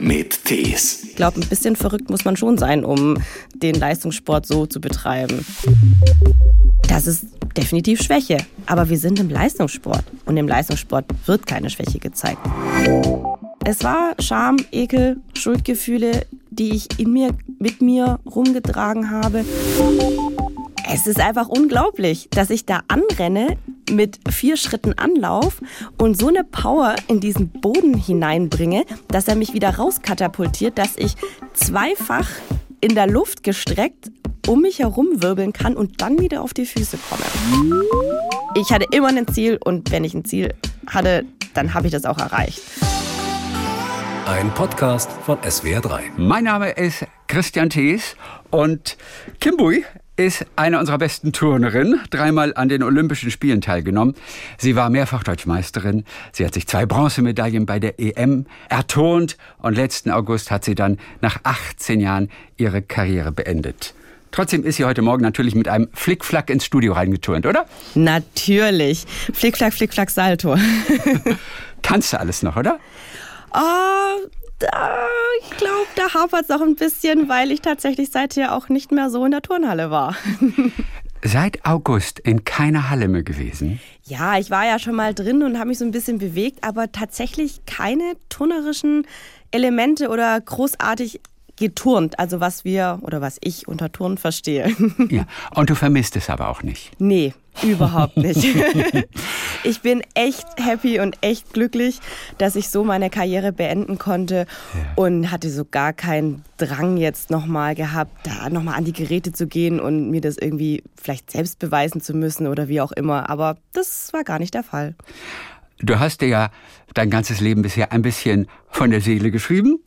mit Tees. Ich glaube, ein bisschen verrückt muss man schon sein, um den Leistungssport so zu betreiben. Das ist definitiv Schwäche. Aber wir sind im Leistungssport. Und im Leistungssport wird keine Schwäche gezeigt. Es war Scham, Ekel, Schuldgefühle, die ich in mir, mit mir rumgetragen habe. Es ist einfach unglaublich, dass ich da anrenne mit vier Schritten Anlauf und so eine Power in diesen Boden hineinbringe, dass er mich wieder rauskatapultiert, dass ich zweifach in der Luft gestreckt um mich herum wirbeln kann und dann wieder auf die Füße komme. Ich hatte immer ein Ziel und wenn ich ein Ziel hatte, dann habe ich das auch erreicht. Ein Podcast von SWR3. Mein Name ist Christian Thees und Kimbui ist eine unserer besten Turnerinnen, dreimal an den Olympischen Spielen teilgenommen. Sie war mehrfach Deutschmeisterin. Sie hat sich zwei Bronzemedaillen bei der EM erturnt und letzten August hat sie dann nach 18 Jahren ihre Karriere beendet. Trotzdem ist sie heute Morgen natürlich mit einem Flickflack ins Studio reingeturnt, oder? Natürlich. Flickflack, Flickflack, Salto. Kannst du alles noch, oder? Oh, da, ich glaube, da hapert es auch ein bisschen, weil ich tatsächlich seither auch nicht mehr so in der Turnhalle war. Seit August in keiner Halle mehr gewesen? Ja, ich war ja schon mal drin und habe mich so ein bisschen bewegt, aber tatsächlich keine turnerischen Elemente oder großartig geturnt, also was wir oder was ich unter Turnen verstehe. Ja, und du vermisst es aber auch nicht. Nee, überhaupt nicht. ich bin echt happy und echt glücklich, dass ich so meine Karriere beenden konnte ja. und hatte so gar keinen Drang jetzt nochmal gehabt, da nochmal an die Geräte zu gehen und mir das irgendwie vielleicht selbst beweisen zu müssen oder wie auch immer. Aber das war gar nicht der Fall. Du hast dir ja dein ganzes Leben bisher ein bisschen von der Seele geschrieben.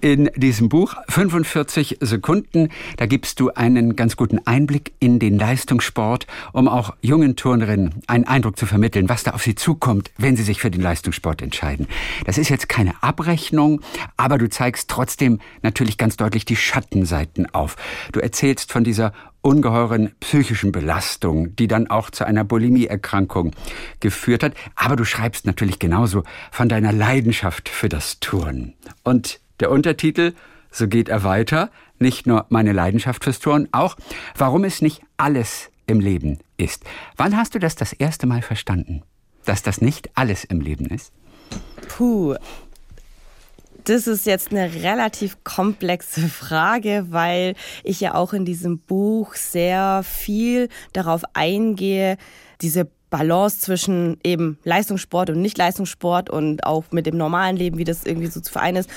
In diesem Buch 45 Sekunden, da gibst du einen ganz guten Einblick in den Leistungssport, um auch jungen Turnerinnen einen Eindruck zu vermitteln, was da auf sie zukommt, wenn sie sich für den Leistungssport entscheiden. Das ist jetzt keine Abrechnung, aber du zeigst trotzdem natürlich ganz deutlich die Schattenseiten auf. Du erzählst von dieser ungeheuren psychischen Belastung, die dann auch zu einer Bulimieerkrankung geführt hat. Aber du schreibst natürlich genauso von deiner Leidenschaft für das Turnen. Und der Untertitel, so geht er weiter, nicht nur meine Leidenschaft fürs Turnen, auch warum es nicht alles im Leben ist. Wann hast du das das erste Mal verstanden, dass das nicht alles im Leben ist? Puh, das ist jetzt eine relativ komplexe Frage, weil ich ja auch in diesem Buch sehr viel darauf eingehe, diese Balance zwischen eben Leistungssport und Nicht-Leistungssport und auch mit dem normalen Leben, wie das irgendwie so zu vereinen ist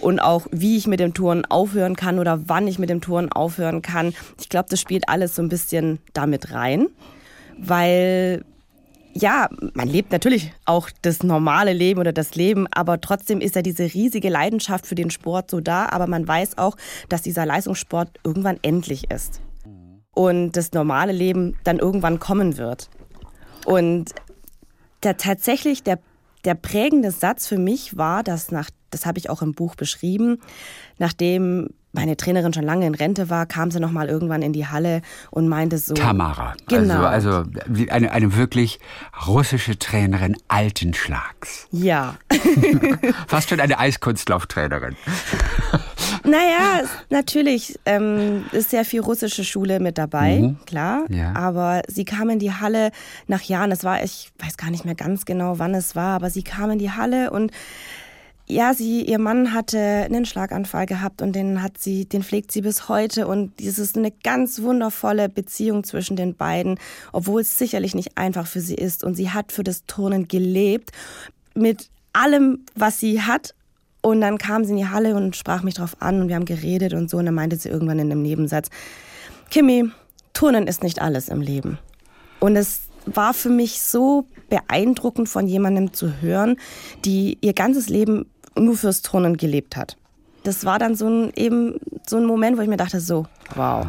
und auch wie ich mit dem Touren aufhören kann oder wann ich mit dem Touren aufhören kann. Ich glaube, das spielt alles so ein bisschen damit rein, weil ja, man lebt natürlich auch das normale Leben oder das Leben, aber trotzdem ist ja diese riesige Leidenschaft für den Sport so da, aber man weiß auch, dass dieser Leistungssport irgendwann endlich ist und das normale Leben dann irgendwann kommen wird. Und der, tatsächlich der, der prägende Satz für mich war, dass nach, das habe ich auch im Buch beschrieben, nachdem meine Trainerin schon lange in Rente war, kam sie noch mal irgendwann in die Halle und meinte so. Tamara. Genau. Also, also eine, eine wirklich russische Trainerin alten Schlags. Ja. Fast schon eine Eiskunstlauftrainerin. Naja, natürlich ähm, ist sehr viel russische Schule mit dabei, mhm. klar. Ja. Aber sie kam in die Halle nach Jahren. Es war, ich weiß gar nicht mehr ganz genau, wann es war, aber sie kam in die Halle und ja, sie, ihr Mann hatte einen Schlaganfall gehabt und den hat sie, den pflegt sie bis heute und es ist eine ganz wundervolle Beziehung zwischen den beiden, obwohl es sicherlich nicht einfach für sie ist und sie hat für das Turnen gelebt mit allem, was sie hat und dann kam sie in die Halle und sprach mich drauf an und wir haben geredet und so und dann meinte sie irgendwann in einem Nebensatz, Kimi, Turnen ist nicht alles im Leben. Und es war für mich so beeindruckend von jemandem zu hören, die ihr ganzes Leben nur fürs Turnen gelebt hat. Das war dann so ein, eben so ein Moment, wo ich mir dachte, so, wow.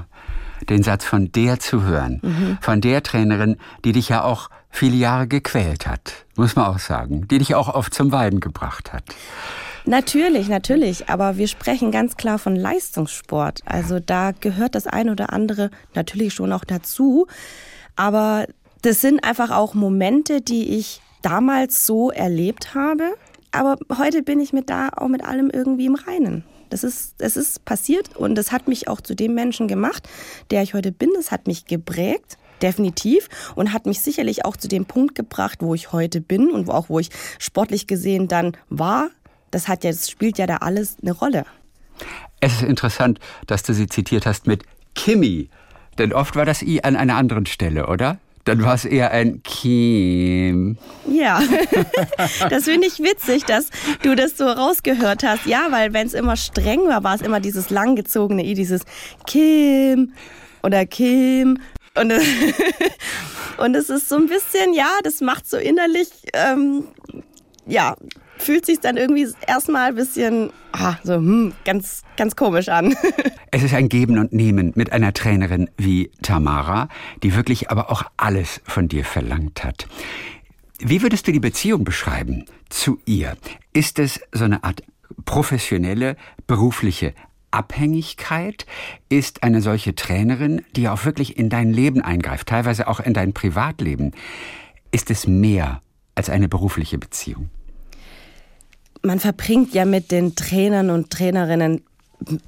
Den Satz von der zu hören, mhm. von der Trainerin, die dich ja auch viele Jahre gequält hat, muss man auch sagen, die dich auch oft zum Weiden gebracht hat. Natürlich, natürlich. Aber wir sprechen ganz klar von Leistungssport. Also da gehört das eine oder andere natürlich schon auch dazu. Aber das sind einfach auch Momente, die ich damals so erlebt habe aber heute bin ich mit da auch mit allem irgendwie im Reinen. Das ist, es ist passiert und das hat mich auch zu dem Menschen gemacht, der ich heute bin. Das hat mich geprägt definitiv und hat mich sicherlich auch zu dem Punkt gebracht, wo ich heute bin und auch wo ich sportlich gesehen dann war. Das hat ja, das spielt ja da alles eine Rolle. Es ist interessant, dass du sie zitiert hast mit Kimi, denn oft war das I an einer anderen Stelle, oder? Dann war es eher ein Kim. Ja, das finde ich witzig, dass du das so rausgehört hast. Ja, weil wenn es immer streng war, war es immer dieses langgezogene I, dieses Kim oder Kim. Und, und es ist so ein bisschen, ja, das macht so innerlich, ähm, ja, fühlt sich dann irgendwie erstmal ein bisschen ah, so hm, ganz, ganz komisch an. Es ist ein Geben und Nehmen mit einer Trainerin wie Tamara, die wirklich aber auch alles von dir verlangt hat. Wie würdest du die Beziehung beschreiben zu ihr? Ist es so eine Art professionelle, berufliche Abhängigkeit? Ist eine solche Trainerin, die auch wirklich in dein Leben eingreift, teilweise auch in dein Privatleben, ist es mehr als eine berufliche Beziehung? Man verbringt ja mit den Trainern und Trainerinnen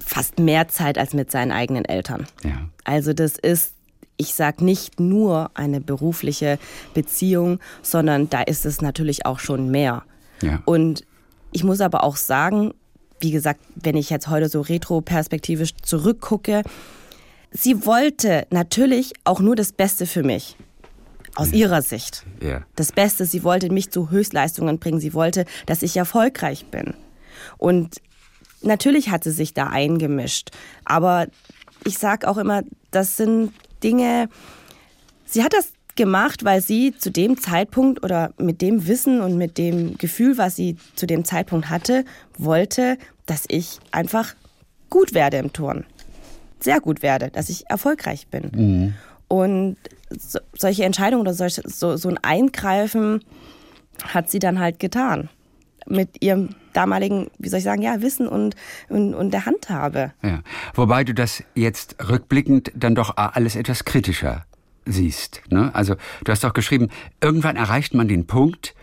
fast mehr Zeit als mit seinen eigenen Eltern. Ja. Also das ist ich sage nicht nur eine berufliche Beziehung, sondern da ist es natürlich auch schon mehr. Ja. Und ich muss aber auch sagen, wie gesagt, wenn ich jetzt heute so retroperspektivisch zurückgucke, sie wollte natürlich auch nur das Beste für mich aus ihrer Sicht. Ja. Das Beste, sie wollte mich zu Höchstleistungen bringen. Sie wollte, dass ich erfolgreich bin. Und natürlich hat sie sich da eingemischt. Aber ich sage auch immer, das sind Dinge, sie hat das gemacht, weil sie zu dem Zeitpunkt oder mit dem Wissen und mit dem Gefühl, was sie zu dem Zeitpunkt hatte, wollte, dass ich einfach gut werde im Turn. Sehr gut werde, dass ich erfolgreich bin. Mhm. Und so, solche Entscheidungen oder solch, so, so ein Eingreifen hat sie dann halt getan. Mit ihrem damaligen, wie soll ich sagen, ja, Wissen und, und, und der Handhabe. Ja. Wobei du das jetzt rückblickend dann doch alles etwas kritischer siehst. Ne? Also du hast doch geschrieben, irgendwann erreicht man den Punkt,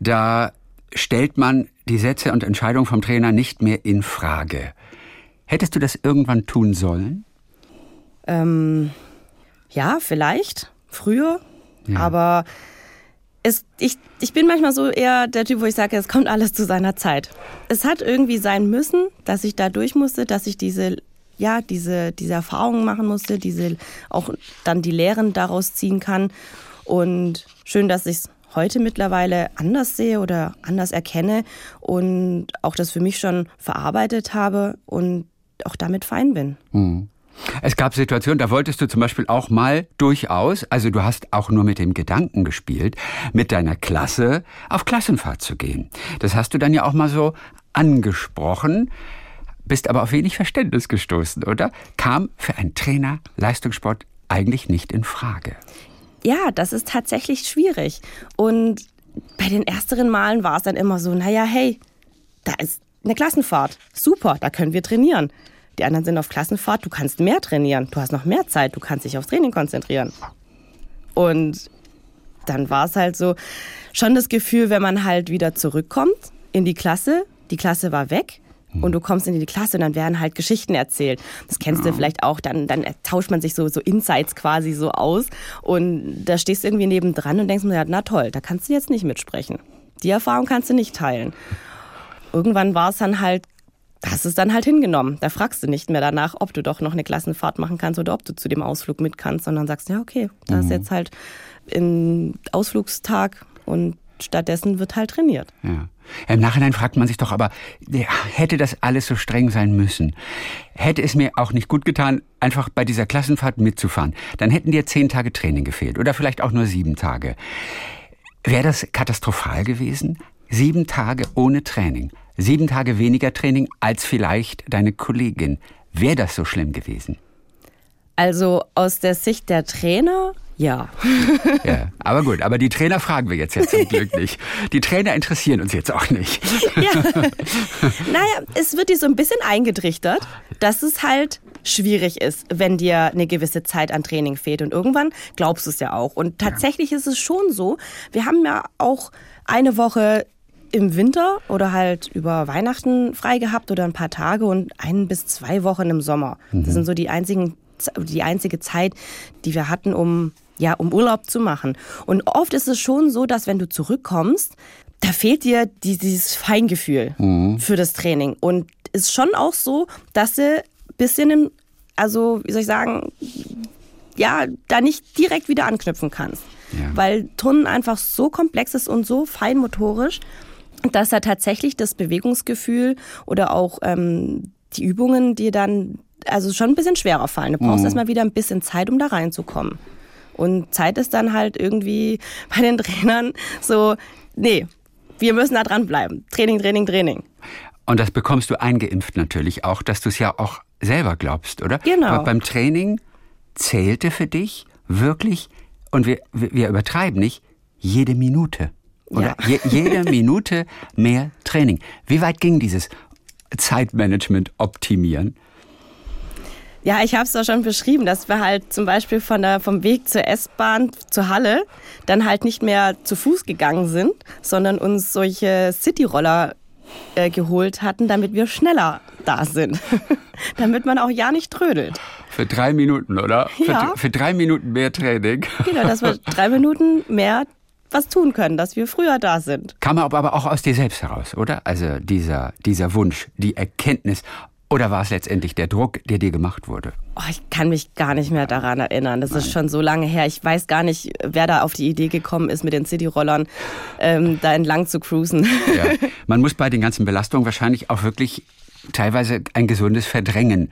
da stellt man die Sätze und Entscheidungen vom Trainer nicht mehr in Frage. Hättest du das irgendwann tun sollen? Ähm, ja, vielleicht, früher, ja. aber es, ich, ich bin manchmal so eher der Typ, wo ich sage, es kommt alles zu seiner Zeit. Es hat irgendwie sein müssen, dass ich da durch musste, dass ich diese, ja, diese, diese Erfahrungen machen musste, diese, auch dann die Lehren daraus ziehen kann. Und schön, dass ich es heute mittlerweile anders sehe oder anders erkenne und auch das für mich schon verarbeitet habe und auch damit fein bin. Mhm. Es gab Situationen, da wolltest du zum Beispiel auch mal durchaus, also du hast auch nur mit dem Gedanken gespielt, mit deiner Klasse auf Klassenfahrt zu gehen. Das hast du dann ja auch mal so angesprochen, bist aber auf wenig Verständnis gestoßen, oder? Kam für einen Trainer Leistungssport eigentlich nicht in Frage. Ja, das ist tatsächlich schwierig. Und bei den ersteren Malen war es dann immer so, naja, hey, da ist eine Klassenfahrt. Super, da können wir trainieren. Die anderen sind auf Klassenfahrt, du kannst mehr trainieren, du hast noch mehr Zeit, du kannst dich aufs Training konzentrieren. Und dann war es halt so schon das Gefühl, wenn man halt wieder zurückkommt in die Klasse, die Klasse war weg und du kommst in die Klasse und dann werden halt Geschichten erzählt. Das kennst du vielleicht auch, dann, dann tauscht man sich so, so Insights quasi so aus und da stehst du irgendwie nebendran und denkst mir, na toll, da kannst du jetzt nicht mitsprechen. Die Erfahrung kannst du nicht teilen. Irgendwann war es dann halt hast es dann halt hingenommen. Da fragst du nicht mehr danach, ob du doch noch eine Klassenfahrt machen kannst oder ob du zu dem Ausflug mit kannst, sondern sagst, ja, okay, da ist mhm. jetzt halt ein Ausflugstag und stattdessen wird halt trainiert. Ja. Im Nachhinein fragt man sich doch aber, hätte das alles so streng sein müssen? Hätte es mir auch nicht gut getan, einfach bei dieser Klassenfahrt mitzufahren? Dann hätten dir zehn Tage Training gefehlt oder vielleicht auch nur sieben Tage. Wäre das katastrophal gewesen? Sieben Tage ohne Training. Sieben Tage weniger Training als vielleicht deine Kollegin. Wäre das so schlimm gewesen? Also aus der Sicht der Trainer, ja. ja. Aber gut, aber die Trainer fragen wir jetzt ja zum Glück nicht. Die Trainer interessieren uns jetzt auch nicht. ja. Naja, es wird dir so ein bisschen eingetrichtert, dass es halt schwierig ist, wenn dir eine gewisse Zeit an Training fehlt. Und irgendwann glaubst du es ja auch. Und tatsächlich ja. ist es schon so, wir haben ja auch eine Woche im Winter oder halt über Weihnachten frei gehabt oder ein paar Tage und ein bis zwei Wochen im Sommer. Mhm. Das sind so die einzigen, die einzige Zeit, die wir hatten, um ja, um Urlaub zu machen. Und oft ist es schon so, dass wenn du zurückkommst, da fehlt dir dieses Feingefühl mhm. für das Training. Und ist schon auch so, dass sie ein bisschen, in, also wie soll ich sagen, ja, da nicht direkt wieder anknüpfen kannst. Ja. Weil Turnen einfach so komplex ist und so feinmotorisch, dass da tatsächlich das Bewegungsgefühl oder auch ähm, die Übungen dir dann also schon ein bisschen schwerer fallen. Du brauchst mhm. erstmal wieder ein bisschen Zeit, um da reinzukommen. Und Zeit ist dann halt irgendwie bei den Trainern so, nee, wir müssen da dranbleiben. Training, Training, Training. Und das bekommst du eingeimpft natürlich auch, dass du es ja auch selber glaubst, oder? Genau. Aber beim Training zählte für dich wirklich, und wir, wir übertreiben nicht, jede Minute. Oder ja. Je, jede Minute mehr Training. Wie weit ging dieses Zeitmanagement optimieren? Ja, ich habe es doch schon beschrieben, dass wir halt zum Beispiel von der, vom Weg zur S-Bahn zur Halle dann halt nicht mehr zu Fuß gegangen sind, sondern uns solche Cityroller äh, geholt hatten, damit wir schneller da sind. damit man auch ja nicht trödelt. Für drei Minuten, oder? Ja. Für, für drei Minuten mehr Training. Genau, dass wir drei Minuten mehr was tun können, dass wir früher da sind. Kam aber auch aus dir selbst heraus, oder? Also dieser, dieser Wunsch, die Erkenntnis, oder war es letztendlich der Druck, der dir gemacht wurde? Oh, ich kann mich gar nicht mehr daran erinnern. Das Nein. ist schon so lange her. Ich weiß gar nicht, wer da auf die Idee gekommen ist, mit den Cityrollern ähm, da entlang zu cruisen. Ja. Man muss bei den ganzen Belastungen wahrscheinlich auch wirklich teilweise ein gesundes Verdrängen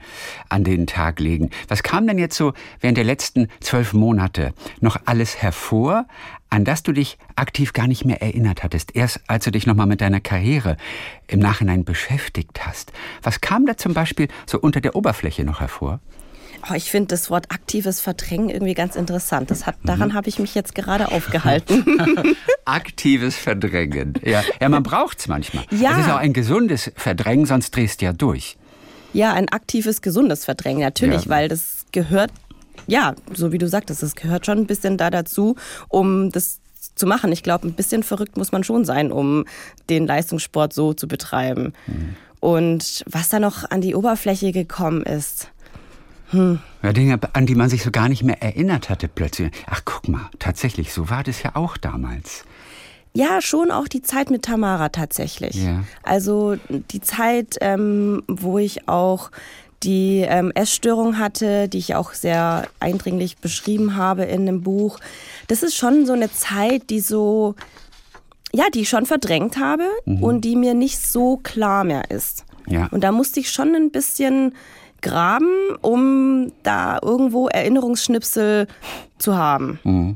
an den Tag legen. Was kam denn jetzt so während der letzten zwölf Monate noch alles hervor, an das du dich aktiv gar nicht mehr erinnert hattest, erst als du dich nochmal mit deiner Karriere im Nachhinein beschäftigt hast? Was kam da zum Beispiel so unter der Oberfläche noch hervor? Oh, ich finde das Wort aktives Verdrängen irgendwie ganz interessant. Das hat, daran mhm. habe ich mich jetzt gerade aufgehalten. aktives Verdrängen. Ja, ja man braucht es manchmal. Ja. Es ist auch ein gesundes Verdrängen, sonst drehst du ja durch. Ja, ein aktives, gesundes Verdrängen, natürlich, ja. weil das gehört, ja, so wie du sagtest, das gehört schon ein bisschen da dazu, um das zu machen. Ich glaube, ein bisschen verrückt muss man schon sein, um den Leistungssport so zu betreiben. Mhm. Und was da noch an die Oberfläche gekommen ist, hm. Ja, Dinge, an die man sich so gar nicht mehr erinnert hatte plötzlich. Ach, guck mal, tatsächlich, so war das ja auch damals. Ja, schon auch die Zeit mit Tamara tatsächlich. Ja. Also die Zeit, ähm, wo ich auch die ähm, Essstörung hatte, die ich auch sehr eindringlich beschrieben habe in dem Buch. Das ist schon so eine Zeit, die so, ja, die ich schon verdrängt habe mhm. und die mir nicht so klar mehr ist. Ja. Und da musste ich schon ein bisschen graben, um da irgendwo Erinnerungsschnipsel zu haben. Mhm.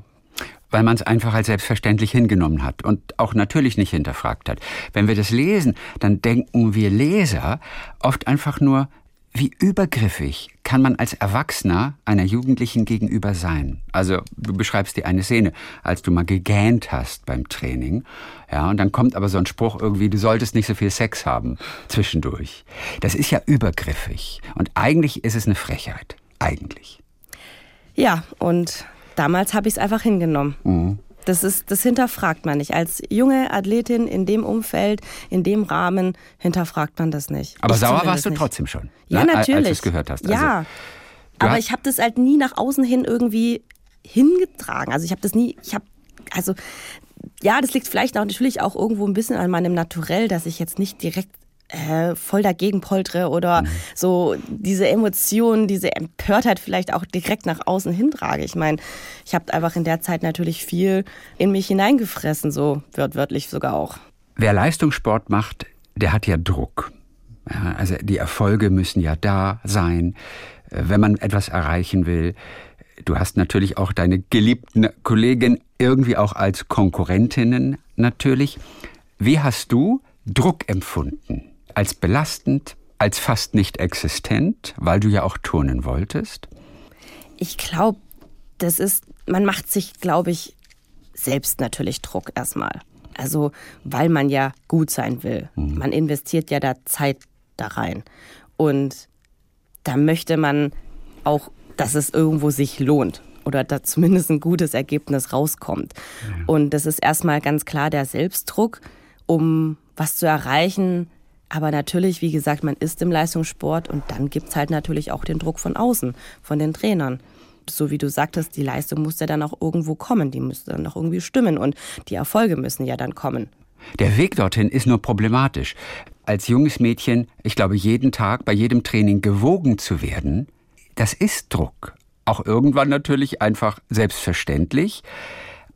Weil man es einfach als selbstverständlich hingenommen hat und auch natürlich nicht hinterfragt hat. Wenn wir das lesen, dann denken wir Leser oft einfach nur, wie übergriffig kann man als Erwachsener einer Jugendlichen gegenüber sein? Also du beschreibst dir eine Szene, als du mal gegähnt hast beim Training, ja, und dann kommt aber so ein Spruch irgendwie, du solltest nicht so viel Sex haben zwischendurch. Das ist ja übergriffig und eigentlich ist es eine Frechheit, eigentlich. Ja, und damals habe ich es einfach hingenommen. Mhm. Das, ist, das hinterfragt man nicht. Als junge Athletin in dem Umfeld, in dem Rahmen, hinterfragt man das nicht. Aber ich sauer warst du nicht. trotzdem schon. Ja, ne? natürlich. Als du es gehört hast. Ja. Also, aber ich habe das halt nie nach außen hin irgendwie hingetragen. Also ich habe das nie, ich habe, also ja, das liegt vielleicht auch natürlich auch irgendwo ein bisschen an meinem Naturell, dass ich jetzt nicht direkt äh, voll dagegen poltere oder mhm. so diese Emotionen, diese Empörtheit vielleicht auch direkt nach außen hintrage. Ich meine, ich habe einfach in der Zeit natürlich viel in mich hineingefressen, so wörtlich sogar auch. Wer Leistungssport macht, der hat ja Druck. Also die Erfolge müssen ja da sein, äh, wenn man etwas erreichen will. Du hast natürlich auch deine geliebten Kollegen irgendwie auch als Konkurrentinnen natürlich. Wie hast du Druck empfunden? Als belastend, als fast nicht existent, weil du ja auch turnen wolltest? Ich glaube, das ist, man macht sich, glaube ich, selbst natürlich Druck erstmal. Also, weil man ja gut sein will. Mhm. Man investiert ja da Zeit da rein. Und da möchte man auch, dass es irgendwo sich lohnt oder da zumindest ein gutes Ergebnis rauskommt. Ja. Und das ist erstmal ganz klar der Selbstdruck. um was zu erreichen. Aber natürlich, wie gesagt, man ist im Leistungssport und dann gibt es halt natürlich auch den Druck von außen, von den Trainern. So wie du sagtest, die Leistung muss ja dann auch irgendwo kommen, die muss dann auch irgendwie stimmen und die Erfolge müssen ja dann kommen. Der Weg dorthin ist nur problematisch. Als junges Mädchen, ich glaube, jeden Tag bei jedem Training gewogen zu werden, das ist Druck. Auch irgendwann natürlich einfach selbstverständlich.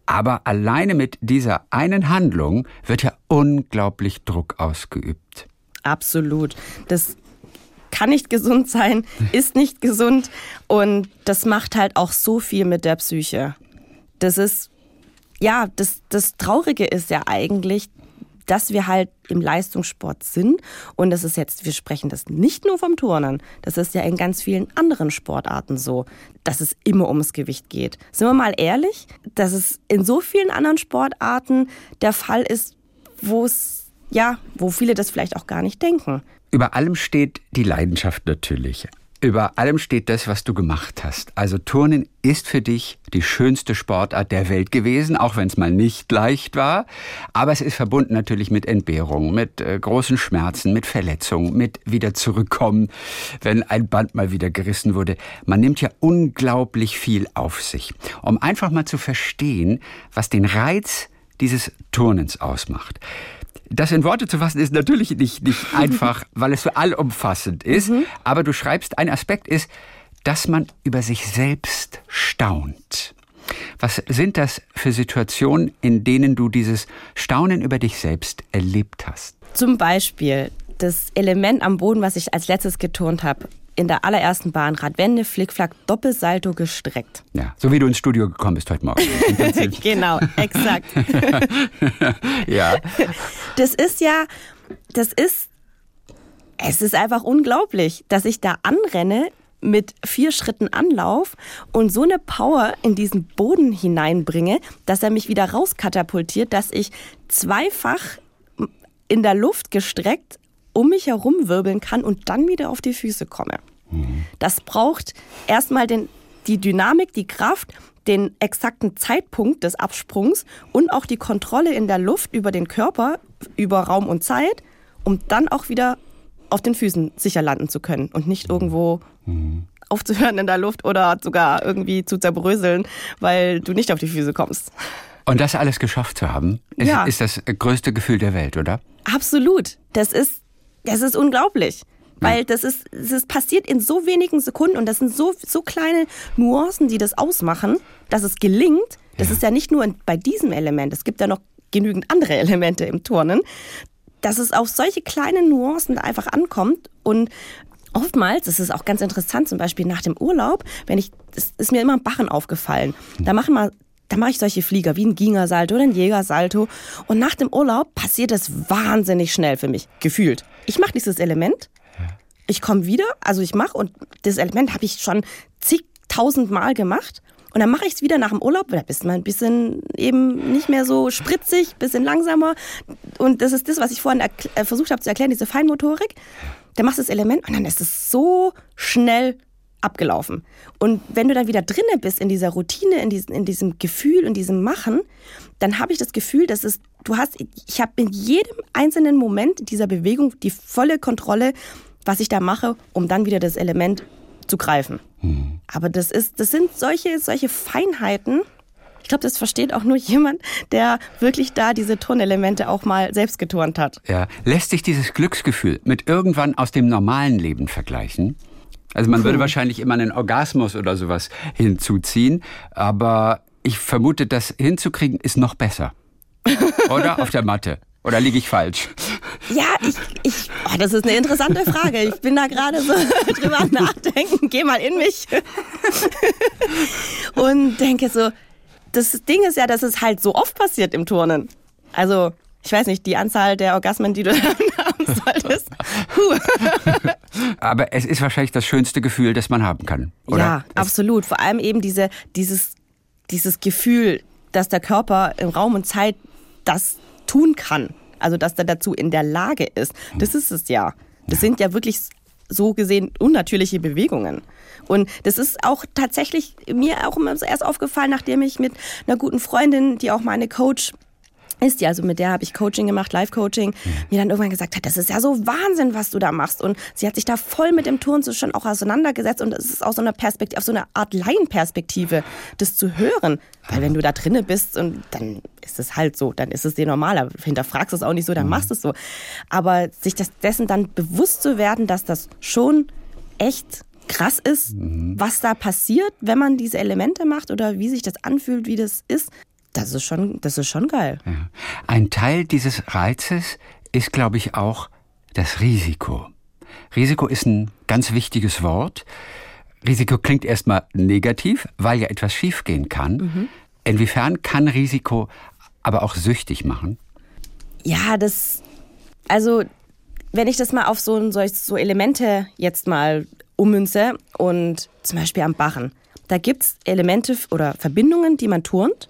Aber alleine mit dieser einen Handlung wird ja unglaublich Druck ausgeübt. Absolut. Das kann nicht gesund sein, ist nicht gesund und das macht halt auch so viel mit der Psyche. Das ist, ja, das, das Traurige ist ja eigentlich, dass wir halt im Leistungssport sind. Und das ist jetzt, wir sprechen das nicht nur vom Turnen, das ist ja in ganz vielen anderen Sportarten so, dass es immer ums Gewicht geht. Sind wir mal ehrlich, dass es in so vielen anderen Sportarten der Fall ist, wo es, ja, wo viele das vielleicht auch gar nicht denken. Über allem steht die Leidenschaft natürlich. Über allem steht das, was du gemacht hast. Also Turnen ist für dich die schönste Sportart der Welt gewesen, auch wenn es mal nicht leicht war. Aber es ist verbunden natürlich mit Entbehrungen, mit äh, großen Schmerzen, mit Verletzungen, mit wieder zurückkommen, wenn ein Band mal wieder gerissen wurde. Man nimmt ja unglaublich viel auf sich. Um einfach mal zu verstehen, was den Reiz dieses Turnens ausmacht. Das in Worte zu fassen ist natürlich nicht, nicht einfach, weil es so allumfassend ist. Mhm. Aber du schreibst, ein Aspekt ist, dass man über sich selbst staunt. Was sind das für Situationen, in denen du dieses Staunen über dich selbst erlebt hast? Zum Beispiel das Element am Boden, was ich als letztes geturnt habe in der allerersten Bahn Radwende, Flickflack, Doppelsalto gestreckt. Ja, so wie du ins Studio gekommen bist heute Morgen. genau, exakt. ja. Das ist ja, das ist, es ist einfach unglaublich, dass ich da anrenne mit vier Schritten Anlauf und so eine Power in diesen Boden hineinbringe, dass er mich wieder rauskatapultiert, dass ich zweifach in der Luft gestreckt um mich herum wirbeln kann und dann wieder auf die Füße komme. Mhm. Das braucht erstmal den, die Dynamik, die Kraft, den exakten Zeitpunkt des Absprungs und auch die Kontrolle in der Luft über den Körper, über Raum und Zeit, um dann auch wieder auf den Füßen sicher landen zu können und nicht irgendwo mhm. aufzuhören in der Luft oder sogar irgendwie zu zerbröseln, weil du nicht auf die Füße kommst. Und das alles geschafft zu haben, ist, ja. ist das größte Gefühl der Welt, oder? Absolut. Das ist das ist unglaublich. Weil das ist, das passiert in so wenigen Sekunden und das sind so, so kleine Nuancen, die das ausmachen, dass es gelingt. Das ja. ist ja nicht nur bei diesem Element, es gibt ja noch genügend andere Elemente im Turnen, dass es auf solche kleinen Nuancen einfach ankommt und Oftmals, das ist auch ganz interessant, zum Beispiel nach dem Urlaub, wenn ich, das ist mir immer ein Bachen aufgefallen. Da machen wir da mache ich solche Flieger wie ein Gingersalto oder ein Jägersalto. Und nach dem Urlaub passiert das wahnsinnig schnell für mich, gefühlt. Ich mache dieses Element, ich komme wieder, also ich mache und das Element habe ich schon zigtausend Mal gemacht. Und dann mache ich es wieder nach dem Urlaub, da bist du mal ein bisschen eben nicht mehr so spritzig, bisschen langsamer. Und das ist das, was ich vorhin äh, versucht habe zu erklären, diese Feinmotorik. Dann machst du das Element und dann ist es so schnell abgelaufen. Und wenn du dann wieder drinnen bist in dieser Routine, in diesem, in diesem Gefühl, in diesem Machen, dann habe ich das Gefühl, dass es, du hast, ich habe in jedem einzelnen Moment dieser Bewegung die volle Kontrolle, was ich da mache, um dann wieder das Element zu greifen. Mhm. Aber das ist, das sind solche, solche Feinheiten. Ich glaube, das versteht auch nur jemand, der wirklich da diese Turnelemente auch mal selbst geturnt hat. Ja, lässt sich dieses Glücksgefühl mit irgendwann aus dem normalen Leben vergleichen? Also man würde wahrscheinlich immer einen Orgasmus oder sowas hinzuziehen, aber ich vermute, das hinzukriegen ist noch besser. Oder auf der Matte. Oder liege ich falsch? Ja, ich, ich oh, das ist eine interessante Frage. Ich bin da gerade so drüber nachdenken. Geh mal in mich. Und denke so, das Ding ist ja, dass es halt so oft passiert im Turnen. Also, ich weiß nicht, die Anzahl der Orgasmen, die du haben solltest. Aber es ist wahrscheinlich das schönste Gefühl, das man haben kann. Oder? Ja, absolut. Vor allem eben diese, dieses, dieses Gefühl, dass der Körper im Raum und Zeit das tun kann. Also, dass er dazu in der Lage ist. Das ist es ja. Das sind ja wirklich so gesehen unnatürliche Bewegungen. Und das ist auch tatsächlich mir auch immer erst aufgefallen, nachdem ich mit einer guten Freundin, die auch meine Coach ist die, also mit der habe ich Coaching gemacht, Live-Coaching, mir dann irgendwann gesagt hat, das ist ja so Wahnsinn, was du da machst. Und sie hat sich da voll mit dem Turn so schon auch auseinandergesetzt und es ist auch so eine Perspektive, auf so eine Art Laienperspektive, das zu hören. Weil wenn du da drinnen bist und dann ist es halt so, dann ist es dir normal, aber hinterfragst es auch nicht so, dann mhm. machst du es so. Aber sich das, dessen dann bewusst zu werden, dass das schon echt krass ist, mhm. was da passiert, wenn man diese Elemente macht oder wie sich das anfühlt, wie das ist, das ist schon, das ist schon geil. Ja. Ein Teil dieses Reizes ist, glaube ich, auch das Risiko. Risiko ist ein ganz wichtiges Wort. Risiko klingt erstmal negativ, weil ja etwas schiefgehen kann. Mhm. Inwiefern kann Risiko aber auch süchtig machen? Ja, das, also, wenn ich das mal auf so, so Elemente jetzt mal ummünze und zum Beispiel am Barren, da gibt es Elemente oder Verbindungen, die man turnt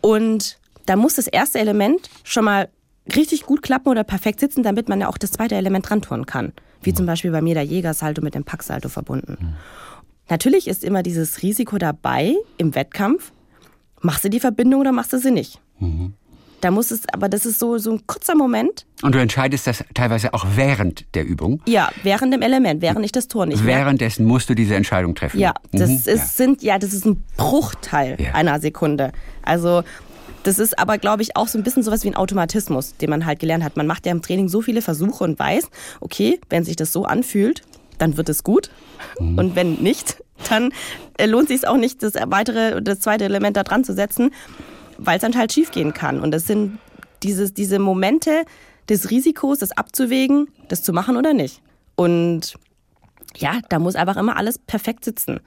und da muss das erste Element schon mal richtig gut klappen oder perfekt sitzen, damit man ja auch das zweite Element dran kann. Wie zum Beispiel bei mir der Jägersalto mit dem Packsalto verbunden. Natürlich ist immer dieses Risiko dabei im Wettkampf. Machst du die Verbindung oder machst du sie nicht? Mhm. Da muss es, aber das ist so, so ein kurzer Moment. Und du entscheidest das teilweise auch während der Übung? Ja, während dem Element, während ich das Tor nicht Währenddessen musst du diese Entscheidung treffen. Ja, das mhm, ist, ja. sind, ja, das ist ein Bruchteil ja. einer Sekunde. Also, das ist aber, glaube ich, auch so ein bisschen sowas wie ein Automatismus, den man halt gelernt hat. Man macht ja im Training so viele Versuche und weiß, okay, wenn sich das so anfühlt, dann wird es gut. Mhm. Und wenn nicht, dann äh, lohnt sich es auch nicht, das weitere, das zweite Element da dran zu setzen weil es dann halt schiefgehen kann. Und das sind dieses, diese Momente des Risikos, das abzuwägen, das zu machen oder nicht. Und ja, da muss einfach immer alles perfekt sitzen.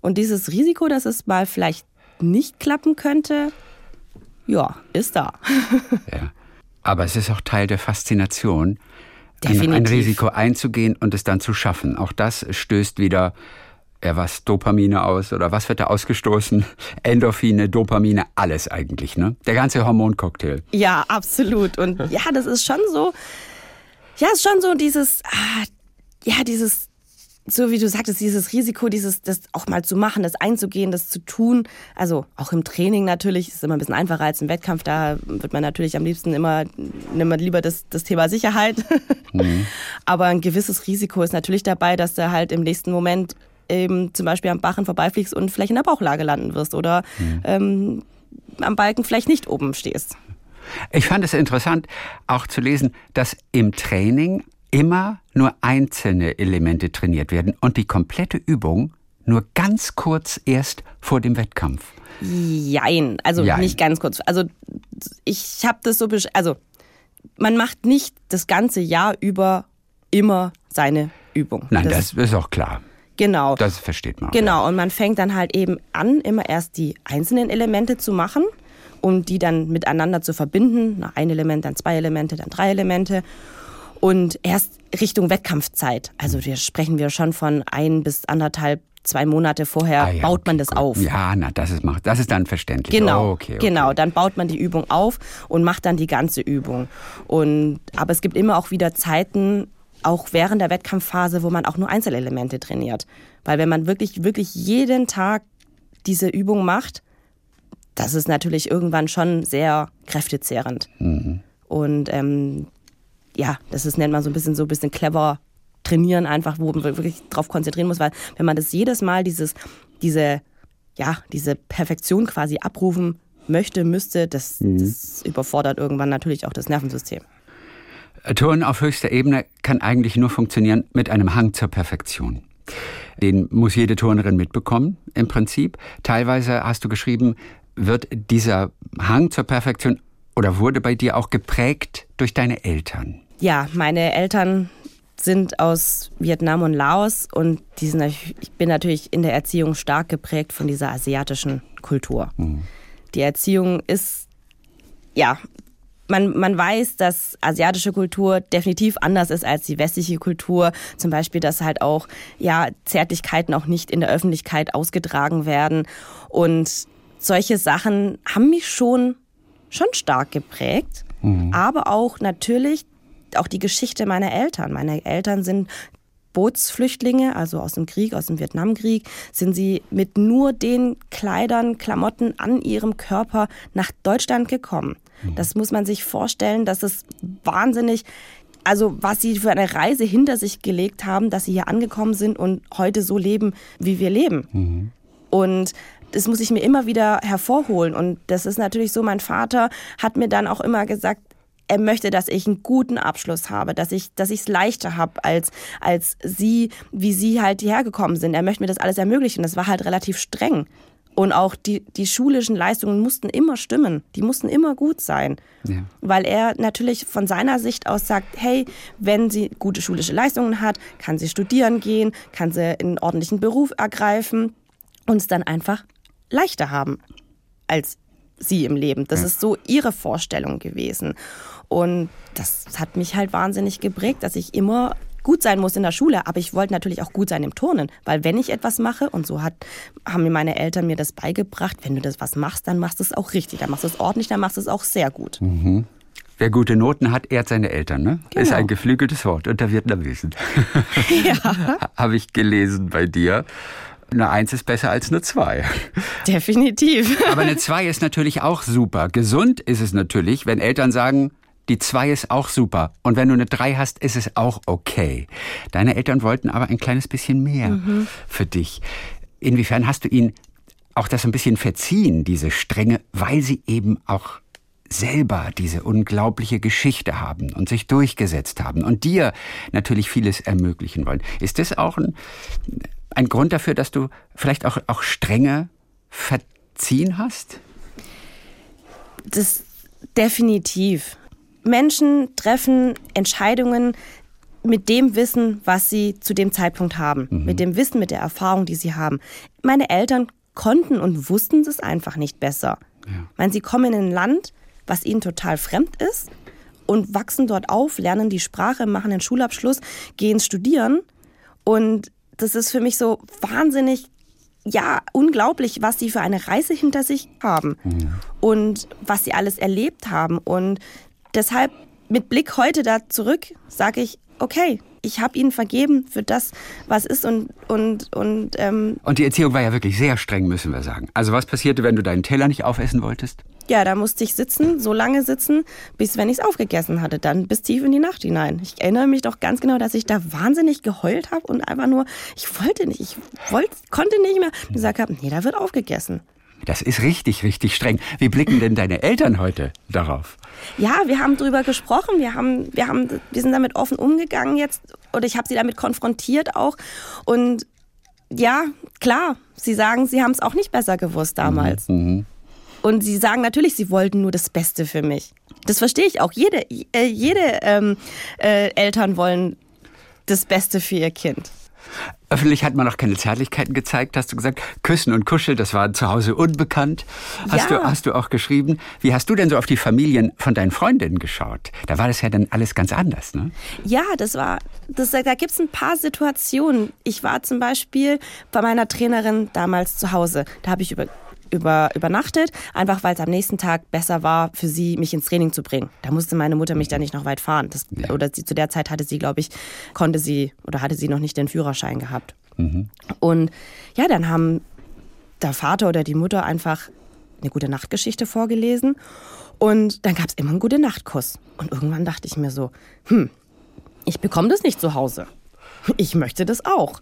Und dieses Risiko, dass es mal vielleicht nicht klappen könnte, ja, ist da. ja. Aber es ist auch Teil der Faszination, ein, ein, Risiko einzugehen und es dann zu schaffen. Auch das stößt wieder ja, was Dopamine aus oder was wird da ausgestoßen? Endorphine, Dopamine, alles eigentlich, ne? Der ganze Hormoncocktail. Ja, absolut. Und ja, das ist schon so, ja, ist schon so dieses, ah, ja, dieses, so wie du sagtest, dieses Risiko, dieses, das auch mal zu machen, das einzugehen, das zu tun. Also auch im Training natürlich, ist immer ein bisschen einfacher als im Wettkampf. Da wird man natürlich am liebsten immer, nimmt man lieber das, das Thema Sicherheit. Mhm. Aber ein gewisses Risiko ist natürlich dabei, dass du halt im nächsten Moment eben zum Beispiel am Bachen vorbeifliegst und vielleicht in der Bauchlage landen wirst oder mhm. ähm, am Balken vielleicht nicht oben stehst. Ich fand es interessant, auch zu lesen, dass im Training immer nur einzelne Elemente trainiert werden und die komplette Übung nur ganz kurz erst vor dem Wettkampf. Jein, also Jein. nicht ganz kurz. Also ich habe das so, also man macht nicht das ganze Jahr über immer seine Übung. Nein, das, das ist auch klar. Genau. Das versteht man. Genau, ja. und man fängt dann halt eben an, immer erst die einzelnen Elemente zu machen, um die dann miteinander zu verbinden. ein Element, dann zwei Elemente, dann drei Elemente. Und erst Richtung Wettkampfzeit, also wir sprechen wir schon von ein bis anderthalb zwei Monate vorher ah, ja, baut man das gut. auf. Ja, na, das ist, das ist dann verständlich. Genau, oh, okay, okay. genau. Dann baut man die Übung auf und macht dann die ganze Übung. Und, aber es gibt immer auch wieder Zeiten, auch während der Wettkampfphase, wo man auch nur Einzelelemente trainiert. Weil wenn man wirklich, wirklich jeden Tag diese Übung macht, das ist natürlich irgendwann schon sehr kräftezehrend. Mhm. Und ähm, ja, das ist, nennt man so ein bisschen so ein bisschen clever trainieren, einfach, wo man wirklich drauf konzentrieren muss, weil wenn man das jedes Mal dieses, diese, ja, diese Perfektion quasi abrufen möchte, müsste, das, mhm. das überfordert irgendwann natürlich auch das Nervensystem. Turnen auf höchster Ebene kann eigentlich nur funktionieren mit einem Hang zur Perfektion. Den muss jede Turnerin mitbekommen, im Prinzip. Teilweise hast du geschrieben, wird dieser Hang zur Perfektion oder wurde bei dir auch geprägt durch deine Eltern? Ja, meine Eltern sind aus Vietnam und Laos und die sind, ich bin natürlich in der Erziehung stark geprägt von dieser asiatischen Kultur. Mhm. Die Erziehung ist ja man, man weiß, dass asiatische Kultur definitiv anders ist als die westliche Kultur. Zum Beispiel, dass halt auch ja, Zärtlichkeiten auch nicht in der Öffentlichkeit ausgetragen werden. Und solche Sachen haben mich schon, schon stark geprägt. Mhm. Aber auch natürlich auch die Geschichte meiner Eltern. Meine Eltern sind Bootsflüchtlinge, also aus dem Krieg, aus dem Vietnamkrieg, sind sie mit nur den Kleidern, Klamotten an ihrem Körper nach Deutschland gekommen. Mhm. Das muss man sich vorstellen, dass es wahnsinnig also was sie für eine Reise hinter sich gelegt haben, dass sie hier angekommen sind und heute so leben, wie wir leben. Mhm. Und das muss ich mir immer wieder hervorholen. Und das ist natürlich so, mein Vater hat mir dann auch immer gesagt, er möchte, dass ich einen guten Abschluss habe, dass ich dass ich es leichter habe als als sie, wie sie halt hierher gekommen sind. Er möchte mir das alles ermöglichen. Das war halt relativ streng. Und auch die, die schulischen Leistungen mussten immer stimmen. Die mussten immer gut sein. Ja. Weil er natürlich von seiner Sicht aus sagt, hey, wenn sie gute schulische Leistungen hat, kann sie studieren gehen, kann sie einen ordentlichen Beruf ergreifen und es dann einfach leichter haben als sie im Leben. Das ja. ist so ihre Vorstellung gewesen. Und das hat mich halt wahnsinnig geprägt, dass ich immer gut sein muss in der Schule, aber ich wollte natürlich auch gut sein im Turnen, weil wenn ich etwas mache und so hat, haben mir meine Eltern mir das beigebracht, wenn du das was machst, dann machst du es auch richtig, dann machst du es ordentlich, dann machst du es auch sehr gut. Mhm. Wer gute Noten hat, ehrt seine Eltern, ne? Genau. Ist ein geflügeltes Wort unter Vietnamesen. Ja. Habe ich gelesen bei dir. Eine Eins ist besser als eine Zwei. Definitiv. Aber eine Zwei ist natürlich auch super. Gesund ist es natürlich, wenn Eltern sagen, die 2 ist auch super. Und wenn du eine 3 hast, ist es auch okay. Deine Eltern wollten aber ein kleines bisschen mehr mhm. für dich. Inwiefern hast du ihnen auch das ein bisschen verziehen, diese Strenge, weil sie eben auch selber diese unglaubliche Geschichte haben und sich durchgesetzt haben und dir natürlich vieles ermöglichen wollen. Ist das auch ein, ein Grund dafür, dass du vielleicht auch, auch Strenge verziehen hast? Das definitiv. Menschen treffen Entscheidungen mit dem Wissen, was sie zu dem Zeitpunkt haben, mhm. mit dem Wissen, mit der Erfahrung, die sie haben. Meine Eltern konnten und wussten es einfach nicht besser. Ja. Ich meine, sie kommen in ein Land, was ihnen total fremd ist und wachsen dort auf, lernen die Sprache, machen den Schulabschluss, gehen studieren. Und das ist für mich so wahnsinnig, ja, unglaublich, was sie für eine Reise hinter sich haben mhm. und was sie alles erlebt haben. Und Deshalb mit Blick heute da zurück sage ich, okay, ich habe ihnen vergeben für das, was ist und und und. Ähm und die Erziehung war ja wirklich sehr streng, müssen wir sagen. Also was passierte, wenn du deinen Teller nicht aufessen wolltest? Ja, da musste ich sitzen, so lange sitzen, bis wenn ich es aufgegessen hatte, dann bis tief in die Nacht hinein. Ich erinnere mich doch ganz genau, dass ich da wahnsinnig geheult habe und einfach nur, ich wollte nicht, ich wollte, konnte nicht mehr, gesagt habe, nee, da wird aufgegessen. Das ist richtig, richtig streng. Wie blicken denn deine Eltern heute darauf? Ja, wir haben drüber gesprochen. Wir haben, wir haben, wir sind damit offen umgegangen jetzt oder ich habe sie damit konfrontiert auch. Und ja, klar, sie sagen, sie haben es auch nicht besser gewusst damals. Mhm. mhm. Und sie sagen natürlich, sie wollten nur das Beste für mich. Das verstehe ich auch. Jede, äh, jede ähm, äh, Eltern wollen das Beste für ihr Kind. Öffentlich hat man noch keine Zärtlichkeiten gezeigt, hast du gesagt. Küssen und Kuscheln, das war zu Hause unbekannt. Hast, ja. du, hast du auch geschrieben. Wie hast du denn so auf die Familien von deinen Freundinnen geschaut? Da war das ja dann alles ganz anders, ne? Ja, das war, das, da gibt es ein paar Situationen. Ich war zum Beispiel bei meiner Trainerin damals zu Hause. Da habe ich über über, übernachtet, einfach weil es am nächsten Tag besser war, für sie mich ins Training zu bringen. Da musste meine Mutter mich da nicht noch weit fahren. Das, ja. Oder sie, zu der Zeit hatte sie, glaube ich, konnte sie oder hatte sie noch nicht den Führerschein gehabt. Mhm. Und ja, dann haben der Vater oder die Mutter einfach eine gute Nachtgeschichte vorgelesen und dann gab es immer einen gute Nachtkuss. Und irgendwann dachte ich mir so, hm, ich bekomme das nicht zu Hause. Ich möchte das auch.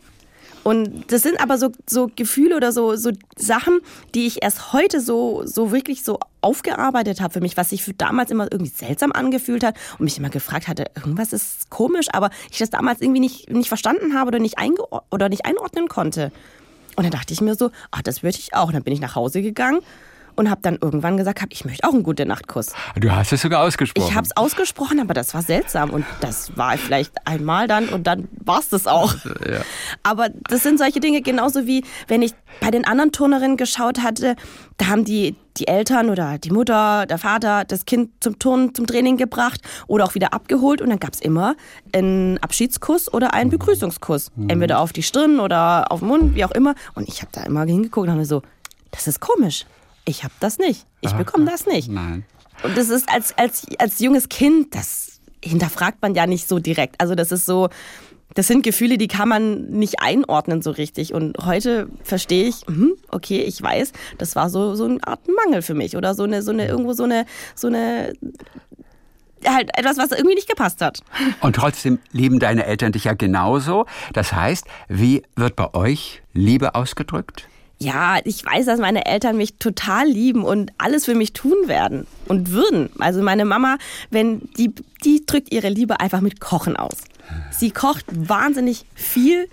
Und das sind aber so, so Gefühle oder so, so Sachen, die ich erst heute so, so wirklich so aufgearbeitet habe für mich, was sich für damals immer irgendwie seltsam angefühlt hat und mich immer gefragt hatte, irgendwas ist komisch, aber ich das damals irgendwie nicht, nicht verstanden habe oder nicht, oder nicht einordnen konnte. Und dann dachte ich mir so, ach, das würde ich auch. Und dann bin ich nach Hause gegangen und habe dann irgendwann gesagt, hab, ich möchte auch einen gute Nachtkuss. Du hast es sogar ausgesprochen. Ich habe es ausgesprochen, aber das war seltsam und das war vielleicht einmal dann und dann war es das auch. Ja. Aber das sind solche Dinge, genauso wie wenn ich bei den anderen Turnerinnen geschaut hatte, da haben die die Eltern oder die Mutter, der Vater das Kind zum Turnen, zum Training gebracht oder auch wieder abgeholt und dann gab es immer einen Abschiedskuss oder einen Begrüßungskuss. Mhm. Entweder auf die Stirn oder auf den Mund, wie auch immer. Und ich habe da immer hingeguckt und habe so, das ist komisch ich habe das nicht. Ich bekomme das nicht. Nein. Und das ist als, als, als junges Kind, das hinterfragt man ja nicht so direkt. Also das ist so, das sind Gefühle, die kann man nicht einordnen so richtig. Und heute verstehe ich, hm, okay, ich weiß, das war so, so eine Art Mangel für mich oder so eine, so eine, irgendwo so eine, so eine, halt etwas, was irgendwie nicht gepasst hat. Und trotzdem lieben deine Eltern dich ja genauso. Das heißt, wie wird bei euch Liebe ausgedrückt? Ja, ich weiß, dass meine Eltern mich total lieben und alles für mich tun werden und würden. Also meine Mama, wenn die, die drückt ihre Liebe einfach mit Kochen aus. Sie kocht wahnsinnig viel,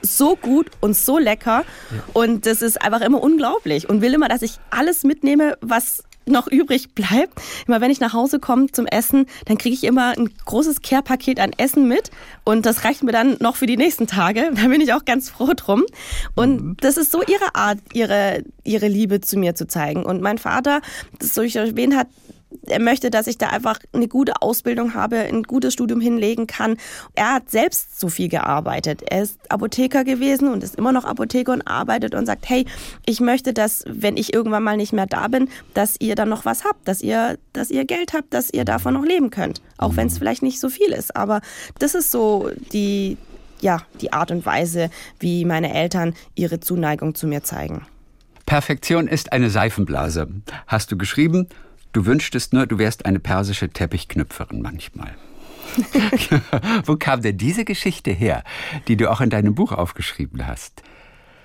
so gut und so lecker. Und das ist einfach immer unglaublich und will immer, dass ich alles mitnehme, was noch übrig bleibt. Immer wenn ich nach Hause komme zum Essen, dann kriege ich immer ein großes Care-Paket an Essen mit und das reicht mir dann noch für die nächsten Tage. Da bin ich auch ganz froh drum. Und mhm. das ist so ihre Art, ihre, ihre Liebe zu mir zu zeigen. Und mein Vater, das so ich erwähnt hat, er möchte, dass ich da einfach eine gute Ausbildung habe, ein gutes Studium hinlegen kann. Er hat selbst so viel gearbeitet. Er ist Apotheker gewesen und ist immer noch Apotheker und arbeitet und sagt, hey, ich möchte, dass, wenn ich irgendwann mal nicht mehr da bin, dass ihr dann noch was habt, dass ihr, dass ihr Geld habt, dass ihr davon noch leben könnt. Auch wenn es vielleicht nicht so viel ist. Aber das ist so die, ja, die Art und Weise, wie meine Eltern ihre Zuneigung zu mir zeigen. Perfektion ist eine Seifenblase. Hast du geschrieben? Du wünschtest nur, du wärst eine persische Teppichknüpferin manchmal. Wo kam denn diese Geschichte her, die du auch in deinem Buch aufgeschrieben hast?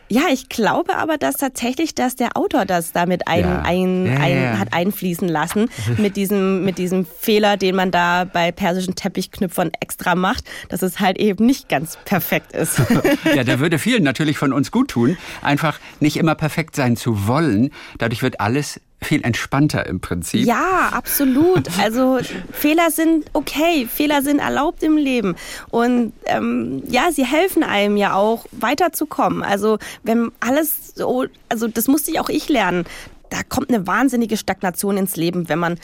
Ja, ich glaube aber, dass tatsächlich, dass der Autor das damit ein, ja. Ein, ja, ein, ja. hat einfließen lassen mit diesem, mit diesem Fehler, den man da bei persischen Teppichknüpfern extra macht, dass es halt eben nicht ganz perfekt ist. ja, der würde vielen natürlich von uns gut tun, einfach nicht immer perfekt sein zu wollen. Dadurch wird alles viel entspannter im Prinzip. Ja, absolut. Also Fehler sind okay, Fehler sind erlaubt im Leben. Und ähm, ja, sie helfen einem ja auch weiterzukommen. Also wenn alles so, also das musste ich auch ich lernen. Da kommt eine wahnsinnige Stagnation ins Leben, wenn man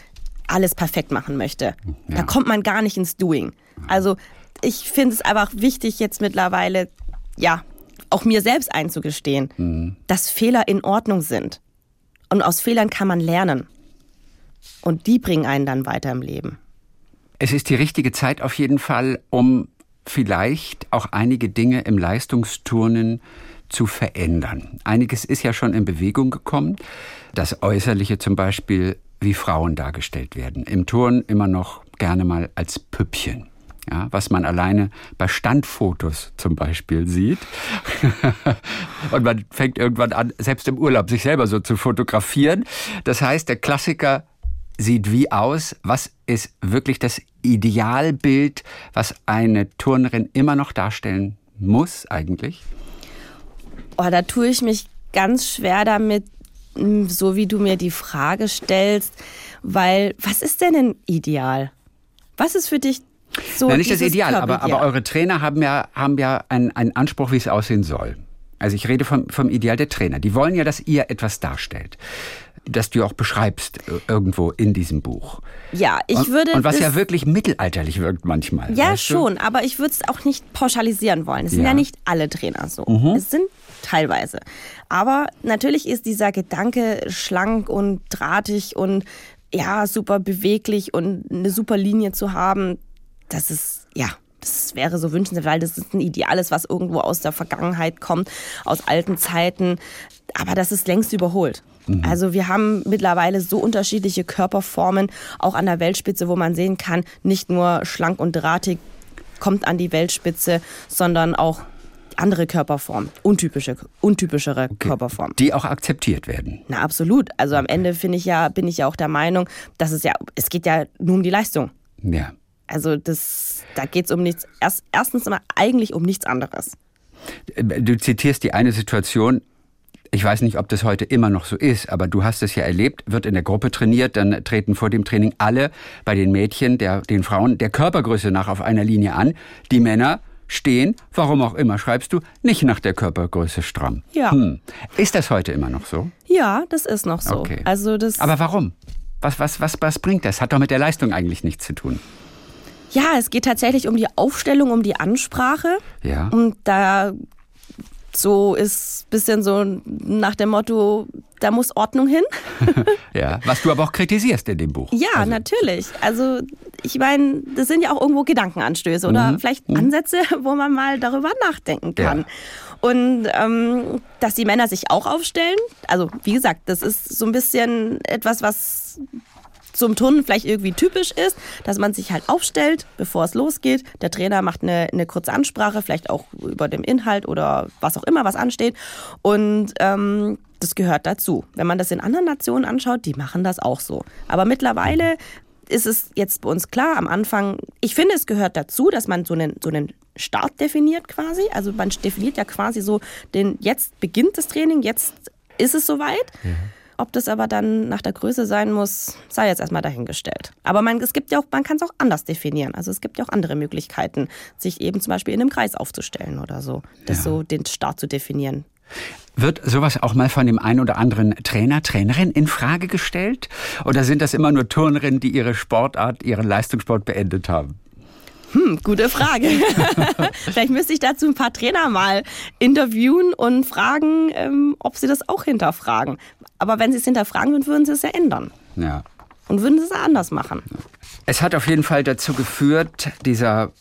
alles perfekt machen möchte. Ja. Da kommt man gar nicht ins Doing. Also ich finde es einfach wichtig jetzt mittlerweile, ja, auch mir selbst einzugestehen, mhm. dass Fehler in Ordnung sind. Und aus Fehlern kann man lernen. Und die bringen einen dann weiter im Leben. Es ist die richtige Zeit auf jeden Fall, um vielleicht auch einige Dinge im Leistungsturnen zu verändern. Einiges ist ja schon in Bewegung gekommen. Das Äußerliche zum Beispiel, wie Frauen dargestellt werden. Im Turn immer noch gerne mal als Püppchen ja, was man alleine bei Standfotos zum Beispiel sieht. und man fängt irgendwann an, selbst im Urlaub sich selber so zu fotografieren. Das heißt, der Klassiker sieht wie aus? Was ist wirklich das Idealbild, was eine Turnerin immer noch darstellen muss eigentlich? Oh, da tue ich mich ganz schwer damit, so wie du mir die Frage stellst, weil was ist denn ein Ideal? Was ist für dich so Na, nicht das Ideal, aber, aber eure Trainer haben ja, haben ja einen, einen Anspruch, wie es aussehen soll. Also ich rede vom, vom Ideal der Trainer. Die wollen ja, dass ihr etwas darstellt das du auch beschreibst äh, irgendwo in diesem Buch. Ja, ich würde. Und was ja wirklich mittelalterlich wirkt manchmal. Ja, schon, du? aber ich würde es auch nicht pauschalisieren wollen. Es sind ja, ja nicht alle Trainer so. Mhm. Es sind teilweise. Aber natürlich ist dieser Gedanke schlank und drahtig und ja, super beweglich und eine super Linie zu haben, das ist, ja, das wäre so wünschenswert, weil das ist ein Ideales, was irgendwo aus der Vergangenheit kommt, aus alten Zeiten. Aber das ist längst überholt. Mhm. Also wir haben mittlerweile so unterschiedliche Körperformen, auch an der Weltspitze, wo man sehen kann, nicht nur schlank und drahtig kommt an die Weltspitze, sondern auch andere Körperformen, untypische, untypischere okay. Körperformen. Die auch akzeptiert werden. Na, absolut. Also am Ende finde ich ja, bin ich ja auch der Meinung, dass es ja, es geht ja nur um die Leistung. Ja. Also das, da geht es um nichts, erst, erstens immer eigentlich um nichts anderes. Du zitierst die eine Situation, ich weiß nicht, ob das heute immer noch so ist, aber du hast es ja erlebt, wird in der Gruppe trainiert, dann treten vor dem Training alle bei den Mädchen, der, den Frauen der Körpergröße nach auf einer Linie an. Die Männer stehen, warum auch immer, schreibst du, nicht nach der Körpergröße stramm. Ja. Hm. Ist das heute immer noch so? Ja, das ist noch so. Okay. Also das aber warum? Was, was, was, was bringt das? Hat doch mit der Leistung eigentlich nichts zu tun. Ja, es geht tatsächlich um die Aufstellung, um die Ansprache. Ja. Und da so ist ein bisschen so nach dem Motto, da muss Ordnung hin. ja, was du aber auch kritisierst in dem Buch. Ja, also. natürlich. Also ich meine, das sind ja auch irgendwo Gedankenanstöße oder mhm. vielleicht mhm. Ansätze, wo man mal darüber nachdenken kann. Ja. Und ähm, dass die Männer sich auch aufstellen, also wie gesagt, das ist so ein bisschen etwas, was zum Turnen vielleicht irgendwie typisch ist, dass man sich halt aufstellt, bevor es losgeht. Der Trainer macht eine, eine kurze Ansprache, vielleicht auch über dem Inhalt oder was auch immer, was ansteht. Und ähm, das gehört dazu. Wenn man das in anderen Nationen anschaut, die machen das auch so. Aber mittlerweile ist es jetzt bei uns klar, am Anfang, ich finde, es gehört dazu, dass man so einen, so einen Start definiert quasi. Also man definiert ja quasi so den, jetzt beginnt das Training, jetzt ist es soweit. Mhm. Ob das aber dann nach der Größe sein muss, sei jetzt erstmal dahingestellt. Aber man, es gibt ja auch, man kann es auch anders definieren. Also es gibt ja auch andere Möglichkeiten, sich eben zum Beispiel in einem Kreis aufzustellen oder so. Das ja. so den Start zu definieren. Wird sowas auch mal von dem einen oder anderen Trainer, Trainerin in Frage gestellt? Oder sind das immer nur Turnerinnen, die ihre Sportart, ihren Leistungssport beendet haben? Hm, gute Frage. Vielleicht müsste ich dazu ein paar Trainer mal interviewen und fragen, ähm, ob sie das auch hinterfragen. Aber wenn sie es hinterfragen würden, würden sie es ja ändern. Ja. Und würden sie es anders machen. Es hat auf jeden Fall dazu geführt, dieser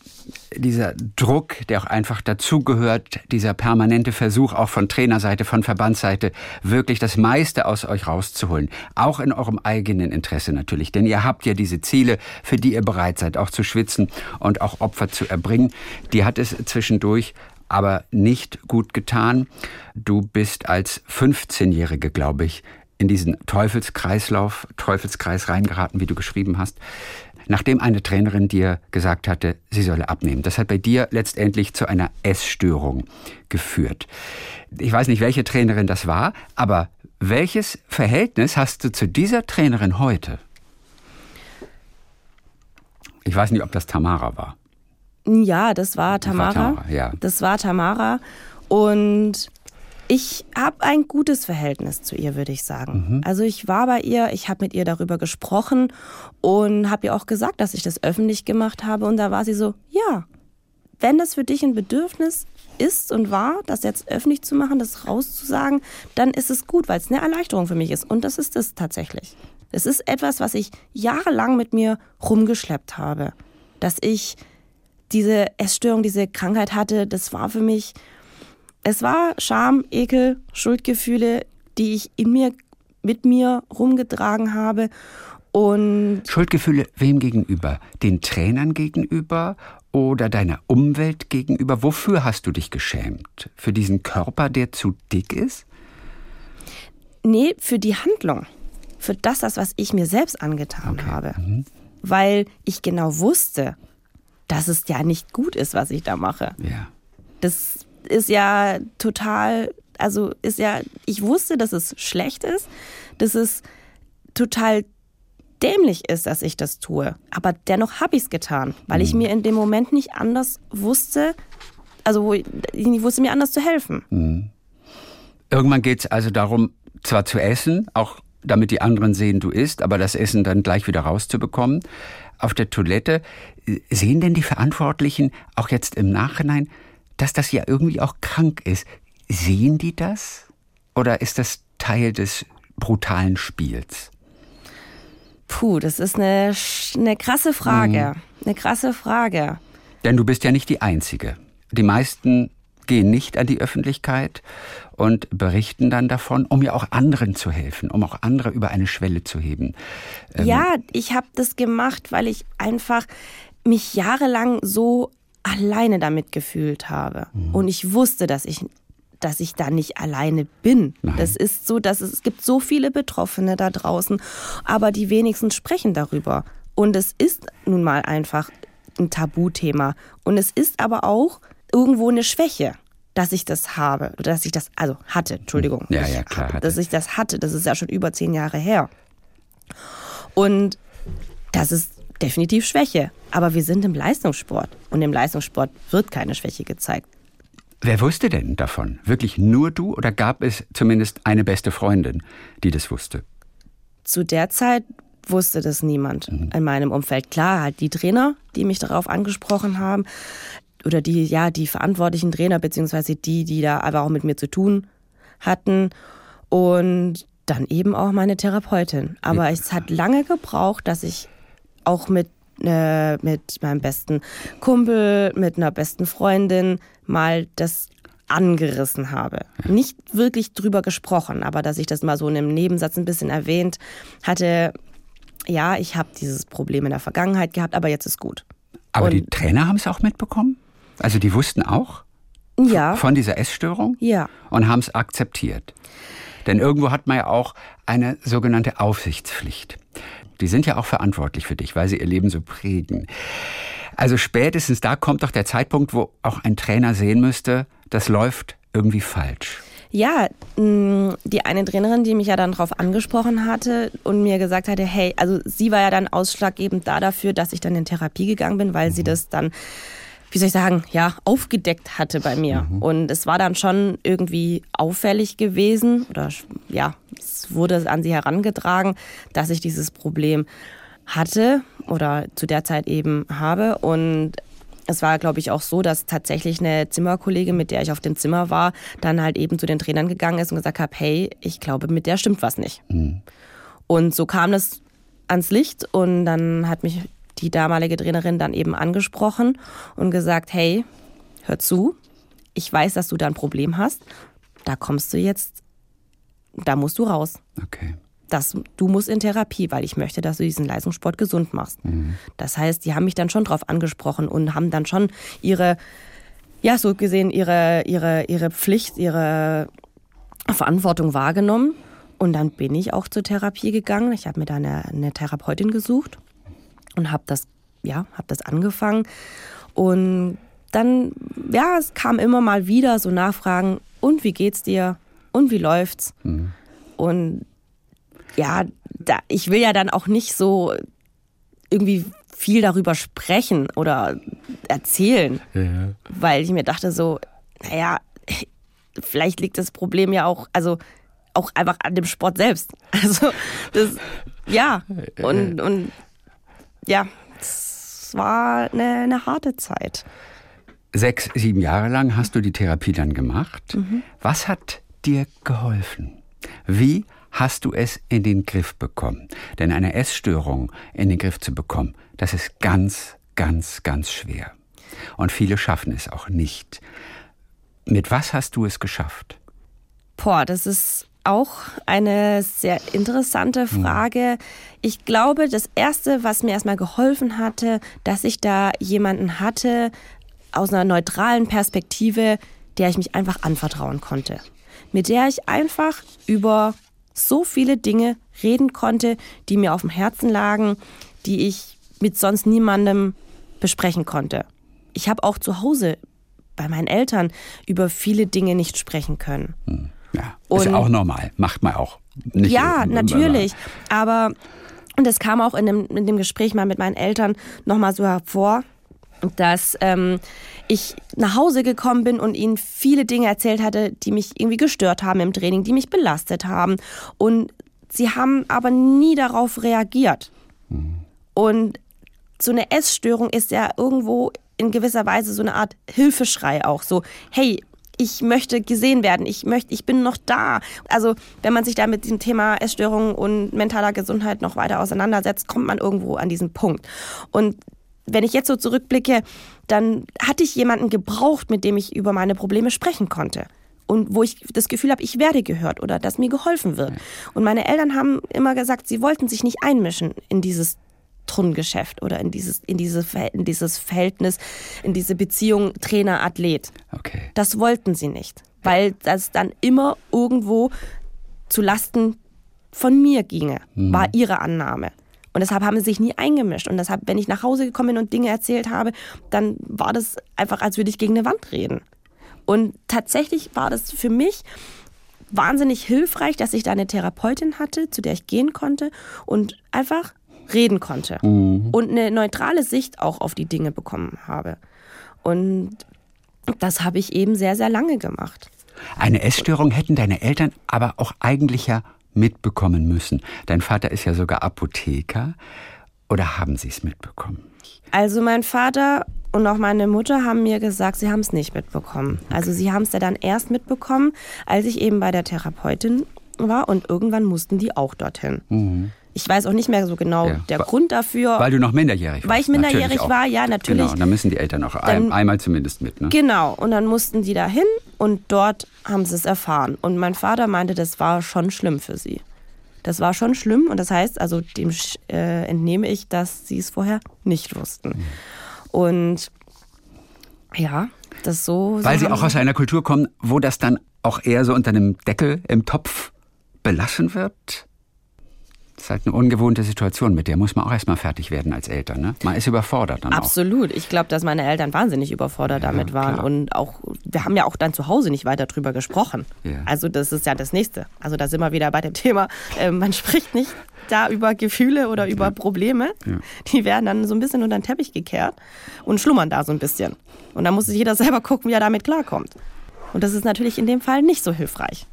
dieser Druck, der auch einfach dazugehört, dieser permanente Versuch auch von Trainerseite, von Verbandsseite, wirklich das meiste aus euch rauszuholen. Auch in eurem eigenen Interesse natürlich. Denn ihr habt ja diese Ziele, für die ihr bereit seid, auch zu schwitzen und auch Opfer zu erbringen. Die hat es zwischendurch aber nicht gut getan. Du bist als 15-Jährige, glaube ich, in diesen Teufelskreislauf, Teufelskreis reingeraten, wie du geschrieben hast nachdem eine Trainerin dir gesagt hatte, sie solle abnehmen. Das hat bei dir letztendlich zu einer Essstörung geführt. Ich weiß nicht, welche Trainerin das war, aber welches Verhältnis hast du zu dieser Trainerin heute? Ich weiß nicht, ob das Tamara war. Ja, das war Tamara. Das war Tamara, ja. Das war Tamara. Und ich habe ein gutes Verhältnis zu ihr, würde ich sagen. Mhm. Also ich war bei ihr, ich habe mit ihr darüber gesprochen und habe ihr auch gesagt, dass ich das öffentlich gemacht habe. Und da war sie so, ja, wenn das für dich ein Bedürfnis ist und war, das jetzt öffentlich zu machen, das rauszusagen, dann ist es gut, weil es eine Erleichterung für mich ist. Und das ist es tatsächlich. Es ist etwas, was ich jahrelang mit mir rumgeschleppt habe. Dass ich diese Essstörung, diese Krankheit hatte, das war für mich es war Scham, Ekel, Schuldgefühle, die ich in mir, mit mir rumgetragen habe. Und Schuldgefühle wem gegenüber? Den Trainern gegenüber oder deiner Umwelt gegenüber? Wofür hast du dich geschämt? Für diesen Körper, der zu dick ist? Nee, für die Handlung. Für das, das was ich mir selbst angetan okay. habe. Mhm. Weil ich genau wusste, dass es ja nicht gut ist, was ich da mache. Ja. Das ist ja total, also ist ja, ich wusste, dass es schlecht ist, dass es total dämlich ist, dass ich das tue. Aber dennoch habe ich es getan, weil ich mhm. mir in dem Moment nicht anders wusste, also ich wusste mir anders zu helfen. Mhm. Irgendwann geht es also darum, zwar zu essen, auch damit die anderen sehen, du isst, aber das Essen dann gleich wieder rauszubekommen. Auf der Toilette sehen denn die Verantwortlichen auch jetzt im Nachhinein, dass das ja irgendwie auch krank ist. Sehen die das? Oder ist das Teil des brutalen Spiels? Puh, das ist eine, eine krasse Frage. Mhm. Eine krasse Frage. Denn du bist ja nicht die Einzige. Die meisten gehen nicht an die Öffentlichkeit und berichten dann davon, um ja auch anderen zu helfen, um auch andere über eine Schwelle zu heben. Ähm ja, ich habe das gemacht, weil ich einfach mich jahrelang so alleine damit gefühlt habe. Mhm. Und ich wusste, dass ich dass ich da nicht alleine bin. Nein. Das ist so, dass es, es gibt so viele Betroffene da draußen, aber die wenigsten sprechen darüber. Und es ist nun mal einfach ein Tabuthema. Und es ist aber auch irgendwo eine Schwäche, dass ich das habe, dass ich das, also hatte, Entschuldigung. Ja, ja, klar. Hatte. Dass ich das hatte, das ist ja schon über zehn Jahre her. Und das ist definitiv Schwäche. Aber wir sind im Leistungssport und im Leistungssport wird keine Schwäche gezeigt. Wer wusste denn davon? Wirklich nur du oder gab es zumindest eine beste Freundin, die das wusste? Zu der Zeit wusste das niemand mhm. in meinem Umfeld. Klar, halt die Trainer, die mich darauf angesprochen haben. oder die, ja, die verantwortlichen Trainer, beziehungsweise die, die da aber auch mit mir zu tun hatten. Und dann eben auch meine Therapeutin. Aber es hat lange gebraucht, dass ich auch mit, äh, mit meinem besten Kumpel, mit einer besten Freundin mal das angerissen habe. Nicht wirklich drüber gesprochen, aber dass ich das mal so in einem Nebensatz ein bisschen erwähnt hatte, ja, ich habe dieses Problem in der Vergangenheit gehabt, aber jetzt ist gut. Aber Und- die Trainer haben es auch mitbekommen? Also die wussten auch Ja, von dieser Essstörung? ja. und haben es akzeptiert. Denn irgendwo hat man ja auch eine sogenannte Aufsichtspflicht. Die sind ja auch verantwortlich für dich, weil sie ihr Leben so prägen. Also spätestens da kommt doch der Zeitpunkt, wo auch ein Trainer sehen müsste, das läuft irgendwie falsch. Ja, mh, die eine Trainerin, die mich ja dann drauf angesprochen hatte und mir gesagt hatte, hey, also sie war ja dann ausschlaggebend da dafür, dass ich dann in Therapie gegangen bin, weil sie das dann, wie soll ich sagen, ja, aufgedeckt hatte bei mir. Und es war dann schon irgendwie auffällig gewesen oder ja, es wurde an sie herangetragen, dass ich dieses Problem hatte oder zu der Zeit eben habe und es war, glaube ich, auch so, dass tatsächlich eine Zimmerkollegin, mit der ich auf dem Zimmer war, dann halt eben zu den Trainern gegangen ist und gesagt hat, hey, ich glaube, mit der stimmt was nicht. Und so kam das ans Licht und dann hat mich die damalige Trainerin dann eben angesprochen und gesagt, hey, hör zu, ich weiß, dass du da ein Problem hast, da kommst du jetzt, da musst du raus Okay. das, du musst in Therapie, weil ich möchte, dass du diesen Leistungssport gesund machst. Das heißt, die haben mich dann schon drauf angesprochen und haben dann schon ihre, ja, so gesehen, ihre, ihre, ihre Pflicht, ihre Verantwortung wahrgenommen. Und dann bin ich auch zur Therapie gegangen. Ich habe mir da eine, eine Therapeutin gesucht und habe das, ja, habe das angefangen. Und dann, ja, es kam immer mal wieder so Nachfragen, und wie geht's dir? Und wie läuft's? Und ja, da, ich will ja dann auch nicht so irgendwie viel darüber sprechen oder erzählen, weil ich mir dachte so, naja, vielleicht liegt das Problem ja auch, also auch einfach an dem Sport selbst. Also das, ja, und, und ja, es war eine, eine harte Zeit. Sechs, sieben Jahre lang hast du die Therapie dann gemacht. Was hat dir geholfen? Wie hast du es in den Griff bekommen? Denn eine Essstörung in den Griff zu bekommen, das ist ganz, ganz, ganz schwer. Und viele schaffen es auch nicht. Mit was hast du es geschafft? Boah, das ist auch eine sehr interessante Frage. Ich glaube, das Erste, was mir erstmal geholfen hatte, dass ich da jemanden hatte aus einer neutralen Perspektive, der ich mich einfach anvertrauen konnte. Mit der ich einfach über so viele Dinge reden konnte, die mir auf dem Herzen lagen, die ich mit sonst niemandem besprechen konnte. Ich habe auch zu Hause bei meinen Eltern über viele Dinge nicht sprechen können. Ja, ist Und- auch normal. Macht man auch. Nicht Ja, äh, natürlich. Aber und das kam auch in dem, in dem Gespräch mal mit meinen Eltern nochmal so hervor, dass ähm, ich nach Hause gekommen bin und ihnen viele Dinge erzählt hatte, die mich irgendwie gestört haben im Training, die mich belastet haben. Und sie haben aber nie darauf reagiert. Und so eine Essstörung ist ja irgendwo in gewisser Weise so eine Art Hilfeschrei auch. So, hey, ich möchte gesehen werden, ich möchte, ich bin noch da. Also, wenn man sich da mit diesem Thema Essstörung und mentaler Gesundheit noch weiter auseinandersetzt, kommt man irgendwo an diesen Punkt. Und wenn ich jetzt so zurückblicke, dann hatte ich jemanden gebraucht, mit dem ich über meine Probleme sprechen konnte. Und wo ich das Gefühl habe, ich werde gehört oder dass mir geholfen wird. Und meine Eltern haben immer gesagt, sie wollten sich nicht einmischen in dieses Turngeschäft oder in dieses, in, diese, in dieses Verhältnis, in diese Beziehung Trainer-Athlet. Okay. Das wollten sie nicht, weil das dann immer irgendwo zu Lasten von mir ginge, war ihre Annahme. Und deshalb haben sie sich nie eingemischt. Und deshalb, wenn ich nach Hause gekommen bin und Dinge erzählt habe, dann war das einfach, als würde ich gegen eine Wand reden. Und tatsächlich war das für mich wahnsinnig hilfreich, dass ich da eine Therapeutin hatte, zu der ich gehen konnte und einfach reden konnte. Und eine neutrale Sicht auch auf die Dinge bekommen habe. Und das habe ich eben sehr, sehr lange gemacht. Eine Essstörung hätten deine Eltern aber auch eigentlich ja mitbekommen müssen. Dein Vater ist ja sogar Apotheker. Oder haben sie es mitbekommen? Also mein Vater und auch meine Mutter haben mir gesagt, sie haben es nicht mitbekommen. Also sie haben es ja dann erst mitbekommen, als ich eben bei der Therapeutin war und irgendwann mussten die auch dorthin. Mhm. Ich weiß auch nicht mehr so genau ja. der Grund dafür. Weil du noch minderjährig warst. Weil ich minderjährig war, ja, natürlich. Genau, dann müssen die Eltern auch dann, einmal zumindest mit. Ne? Genau, und dann mussten die da hin und dort haben sie es erfahren. Und mein Vater meinte, das war schon schlimm für sie. Das war schon schlimm und das heißt, also dem äh, entnehme ich, dass sie es vorher nicht wussten. Mhm. Und ja, das so. Weil so sie auch aus einer Kultur kommen, wo das dann auch eher so unter einem Deckel im Topf belassen wird? Das ist halt eine ungewohnte Situation, mit der muss man auch erstmal fertig werden als Eltern. Ne? Man ist überfordert dann Absolut. Auch. Ich glaube, dass meine Eltern wahnsinnig überfordert ja, damit waren. Klar. Und auch, wir haben ja auch dann zu Hause nicht weiter drüber gesprochen. Ja. Also das ist ja das Nächste. Also da sind wir wieder bei dem Thema, äh, man spricht nicht da über Gefühle oder über Probleme. Ja. Die werden dann so ein bisschen unter den Teppich gekehrt und schlummern da so ein bisschen. Und dann muss sich jeder selber gucken, wie er damit klarkommt. Und das ist natürlich in dem Fall nicht so hilfreich.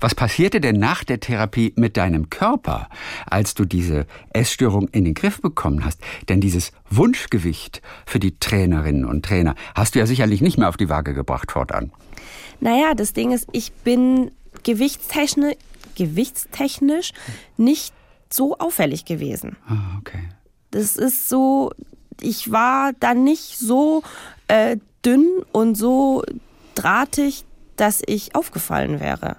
Was passierte denn nach der Therapie mit deinem Körper, als du diese Essstörung in den Griff bekommen hast? Denn dieses Wunschgewicht für die Trainerinnen und Trainer hast du ja sicherlich nicht mehr auf die Waage gebracht fortan. Naja, das Ding ist, ich bin gewichtstechnisch, gewichtstechnisch nicht so auffällig gewesen. Ah, okay. Das ist so, ich war dann nicht so äh, dünn und so drahtig, dass ich aufgefallen wäre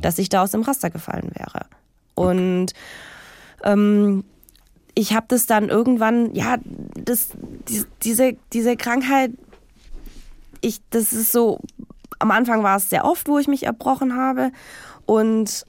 dass ich da aus dem Raster gefallen wäre. Und ähm, ich habe das dann irgendwann, ja, das, die, diese, diese Krankheit, ich, das ist so, am Anfang war es sehr oft, wo ich mich erbrochen habe und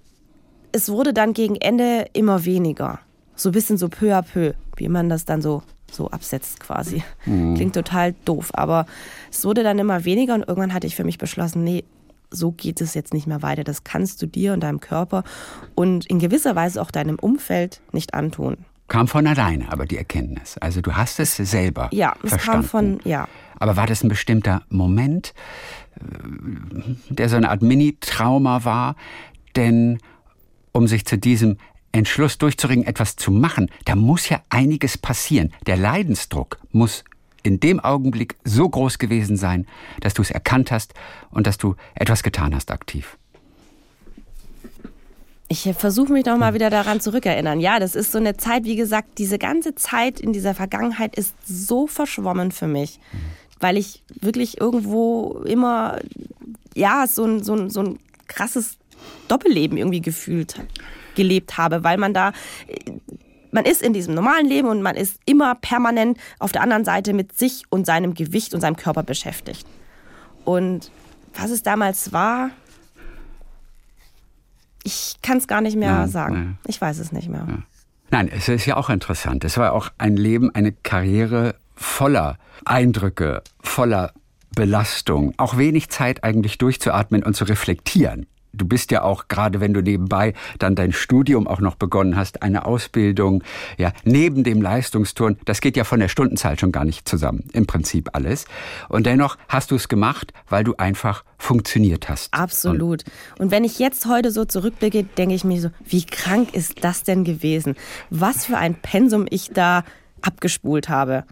es wurde dann gegen Ende immer weniger. So ein bisschen so peu à peu, wie man das dann so, so absetzt quasi. Mhm. Klingt total doof, aber es wurde dann immer weniger und irgendwann hatte ich für mich beschlossen, nee, so geht es jetzt nicht mehr weiter. Das kannst du dir und deinem Körper und in gewisser Weise auch deinem Umfeld nicht antun. Kam von alleine, aber die Erkenntnis. Also du hast es selber. Ja, es verstanden. kam von, ja. Aber war das ein bestimmter Moment, äh, der so eine Art Mini-Trauma war? Denn um sich zu diesem Entschluss durchzuringen, etwas zu machen, da muss ja einiges passieren. Der Leidensdruck muss in dem Augenblick so groß gewesen sein, dass du es erkannt hast und dass du etwas getan hast aktiv? Ich versuche mich doch mal wieder daran zurückerinnern. Ja, das ist so eine Zeit, wie gesagt, diese ganze Zeit in dieser Vergangenheit ist so verschwommen für mich, weil ich wirklich irgendwo immer, ja, so ein, so ein, so ein krasses Doppelleben irgendwie gefühlt, gelebt habe, weil man da man ist in diesem normalen Leben und man ist immer permanent auf der anderen Seite mit sich und seinem Gewicht und seinem Körper beschäftigt. Und was es damals war, ich kann es gar nicht mehr ja, sagen. Ja. Ich weiß es nicht mehr. Ja. Nein, es ist ja auch interessant. Es war auch ein Leben, eine Karriere voller Eindrücke, voller Belastung, auch wenig Zeit eigentlich durchzuatmen und zu reflektieren du bist ja auch, gerade wenn du nebenbei dann dein Studium auch noch begonnen hast, eine Ausbildung, ja, neben dem Leistungsturn, das geht ja von der Stundenzahl schon gar nicht zusammen, im Prinzip alles. Und dennoch hast du es gemacht, weil du einfach funktioniert hast. Absolut. Und, Und wenn ich jetzt heute so zurückblicke, denke ich mir so, wie krank ist das denn gewesen? Was für ein Pensum ich da abgespult habe.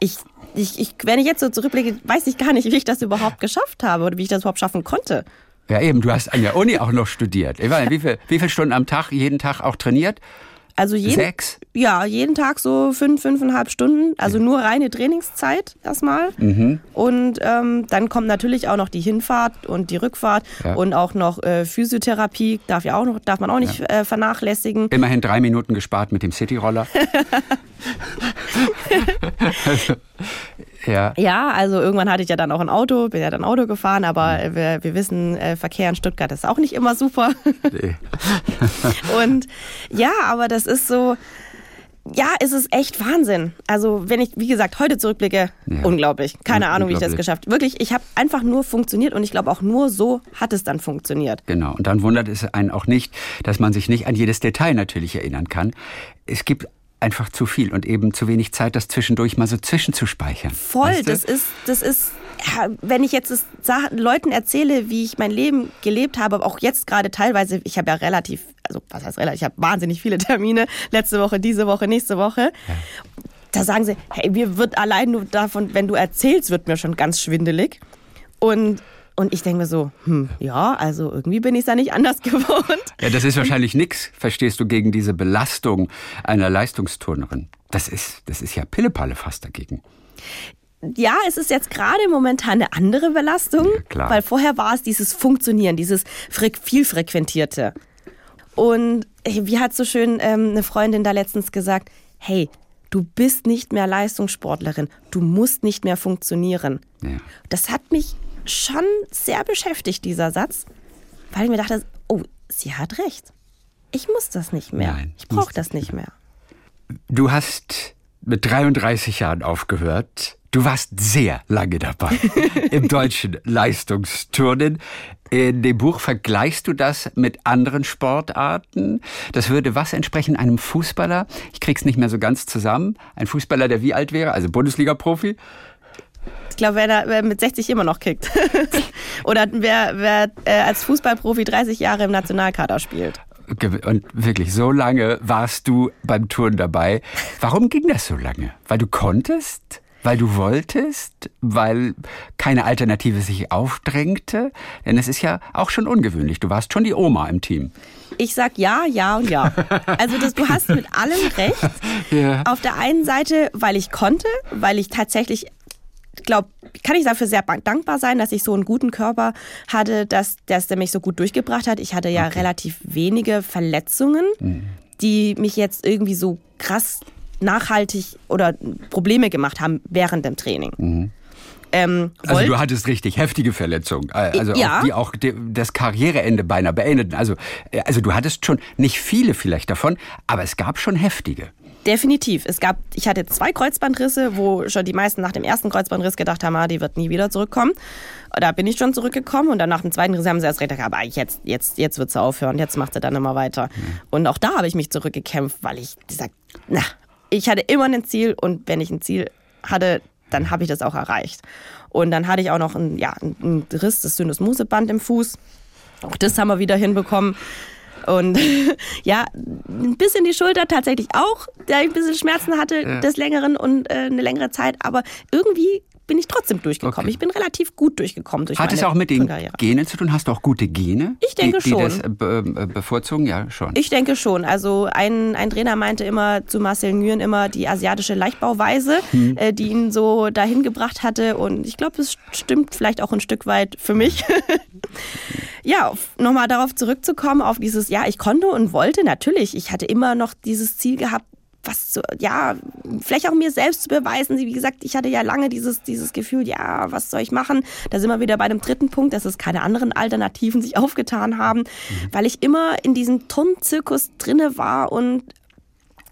Ich, ich, ich, wenn ich jetzt so zurückblicke, weiß ich gar nicht, wie ich das überhaupt geschafft habe oder wie ich das überhaupt schaffen konnte. Ja, eben, du hast an der Uni auch noch studiert. Ich weiß, wie, viel, wie viele Stunden am Tag, jeden Tag auch trainiert? Also jeden, Sechs? Ja, jeden Tag so fünf, fünfeinhalb Stunden. Also nur reine Trainingszeit erstmal. Mhm. Und ähm, dann kommt natürlich auch noch die Hinfahrt und die Rückfahrt ja. und auch noch äh, Physiotherapie darf ja auch noch, darf man auch nicht ja. äh, vernachlässigen. Immerhin drei Minuten gespart mit dem Cityroller. also, ja. Ja, also irgendwann hatte ich ja dann auch ein Auto, bin ja dann Auto gefahren, aber mhm. wir, wir wissen, äh, Verkehr in Stuttgart ist auch nicht immer super. Nee. und ja, aber das ist so, ja, es ist echt Wahnsinn. Also, wenn ich, wie gesagt, heute zurückblicke, ja. unglaublich. Keine Ahnung, wie ich das geschafft habe. Wirklich, ich habe einfach nur funktioniert und ich glaube auch nur so hat es dann funktioniert. Genau. Und dann wundert es einen auch nicht, dass man sich nicht an jedes Detail natürlich erinnern kann. Es gibt einfach zu viel und eben zu wenig Zeit, das zwischendurch mal so zwischenzuspeichern. Voll, weißt du? das ist, das ist, wenn ich jetzt Leuten erzähle, wie ich mein Leben gelebt habe, auch jetzt gerade teilweise, ich habe ja relativ, also was heißt relativ, ich habe wahnsinnig viele Termine, letzte Woche, diese Woche, nächste Woche. Ja. da sagen sie, hey, mir wird allein nur davon, wenn du erzählst, wird mir schon ganz schwindelig. Und und ich denke mir so, hm, ja, also irgendwie bin ich es da nicht anders gewohnt. Ja, das ist wahrscheinlich nichts, verstehst du, gegen diese Belastung einer Leistungsturnerin. Das ist, das ist ja Pillepalle fast dagegen. Ja, es ist jetzt gerade momentan eine andere Belastung, ja, weil vorher war es dieses Funktionieren, dieses viel frequentierte. Und wie hat so schön ähm, eine Freundin da letztens gesagt, hey, du bist nicht mehr Leistungssportlerin, du musst nicht mehr funktionieren. Ja. Das hat mich schon sehr beschäftigt, dieser Satz, weil ich mir dachte, oh, sie hat recht. Ich muss das nicht mehr. Nein, ich brauche das nicht mehr. Du hast mit 33 Jahren aufgehört. Du warst sehr lange dabei im deutschen Leistungsturnen. In dem Buch vergleichst du das mit anderen Sportarten. Das würde was entsprechen einem Fußballer? Ich krieg's nicht mehr so ganz zusammen. Ein Fußballer, der wie alt wäre? Also Bundesliga-Profi? Ich glaube, wer, wer mit 60 immer noch kickt. Oder wer, wer äh, als Fußballprofi 30 Jahre im Nationalkader spielt. Und wirklich, so lange warst du beim Touren dabei. Warum ging das so lange? Weil du konntest? Weil du wolltest? Weil keine Alternative sich aufdrängte? Denn es ist ja auch schon ungewöhnlich. Du warst schon die Oma im Team. Ich sag ja, ja und ja. Also das, du hast mit allem recht. Ja. Auf der einen Seite, weil ich konnte, weil ich tatsächlich glaube, kann ich dafür sehr dankbar sein, dass ich so einen guten Körper hatte, dass, dass der mich so gut durchgebracht hat. Ich hatte ja okay. relativ wenige Verletzungen, mhm. die mich jetzt irgendwie so krass nachhaltig oder Probleme gemacht haben während dem Training. Mhm. Ähm, also du hattest richtig heftige Verletzungen, äh, also ja. auch, die auch das Karriereende beinahe beendeten. Also, äh, also du hattest schon nicht viele vielleicht davon, aber es gab schon heftige. Definitiv. Es gab, ich hatte zwei Kreuzbandrisse, wo schon die meisten nach dem ersten Kreuzbandriss gedacht haben, ah, die wird nie wieder zurückkommen. Da bin ich schon zurückgekommen und dann nach dem zweiten Riss haben sie erst gedacht, aber jetzt, jetzt, jetzt wird sie aufhören, jetzt macht sie dann immer weiter. Mhm. Und auch da habe ich mich zurückgekämpft, weil ich gesagt, na, ich hatte immer ein Ziel und wenn ich ein Ziel hatte, dann habe ich das auch erreicht. Und dann hatte ich auch noch einen, ja, einen Riss, das Syndesmoseband im Fuß. Auch das haben wir wieder hinbekommen. Und ja, ein bisschen die Schulter tatsächlich auch, da ich ein bisschen Schmerzen hatte ja. des Längeren und äh, eine längere Zeit. Aber irgendwie bin ich trotzdem durchgekommen. Okay. Ich bin relativ gut durchgekommen durch Hat es auch mit den Genen zu tun? Hast du auch gute Gene? Ich denke die, die schon. das be bevorzugen? Ja, schon. Ich denke schon. Also ein, ein Trainer meinte immer zu Marcel Nguyen immer die asiatische Leichtbauweise, hm. äh, die ihn so dahin gebracht hatte. Und ich glaube, es stimmt vielleicht auch ein Stück weit für mich. ja, nochmal darauf zurückzukommen, auf dieses, ja, ich konnte und wollte natürlich. Ich hatte immer noch dieses Ziel gehabt, was zu, ja, vielleicht auch mir selbst zu beweisen. Wie gesagt, ich hatte ja lange dieses, dieses Gefühl, ja, was soll ich machen? Da sind wir wieder bei dem dritten Punkt, dass es keine anderen Alternativen sich aufgetan haben, mhm. weil ich immer in diesem Turnzirkus drinne war und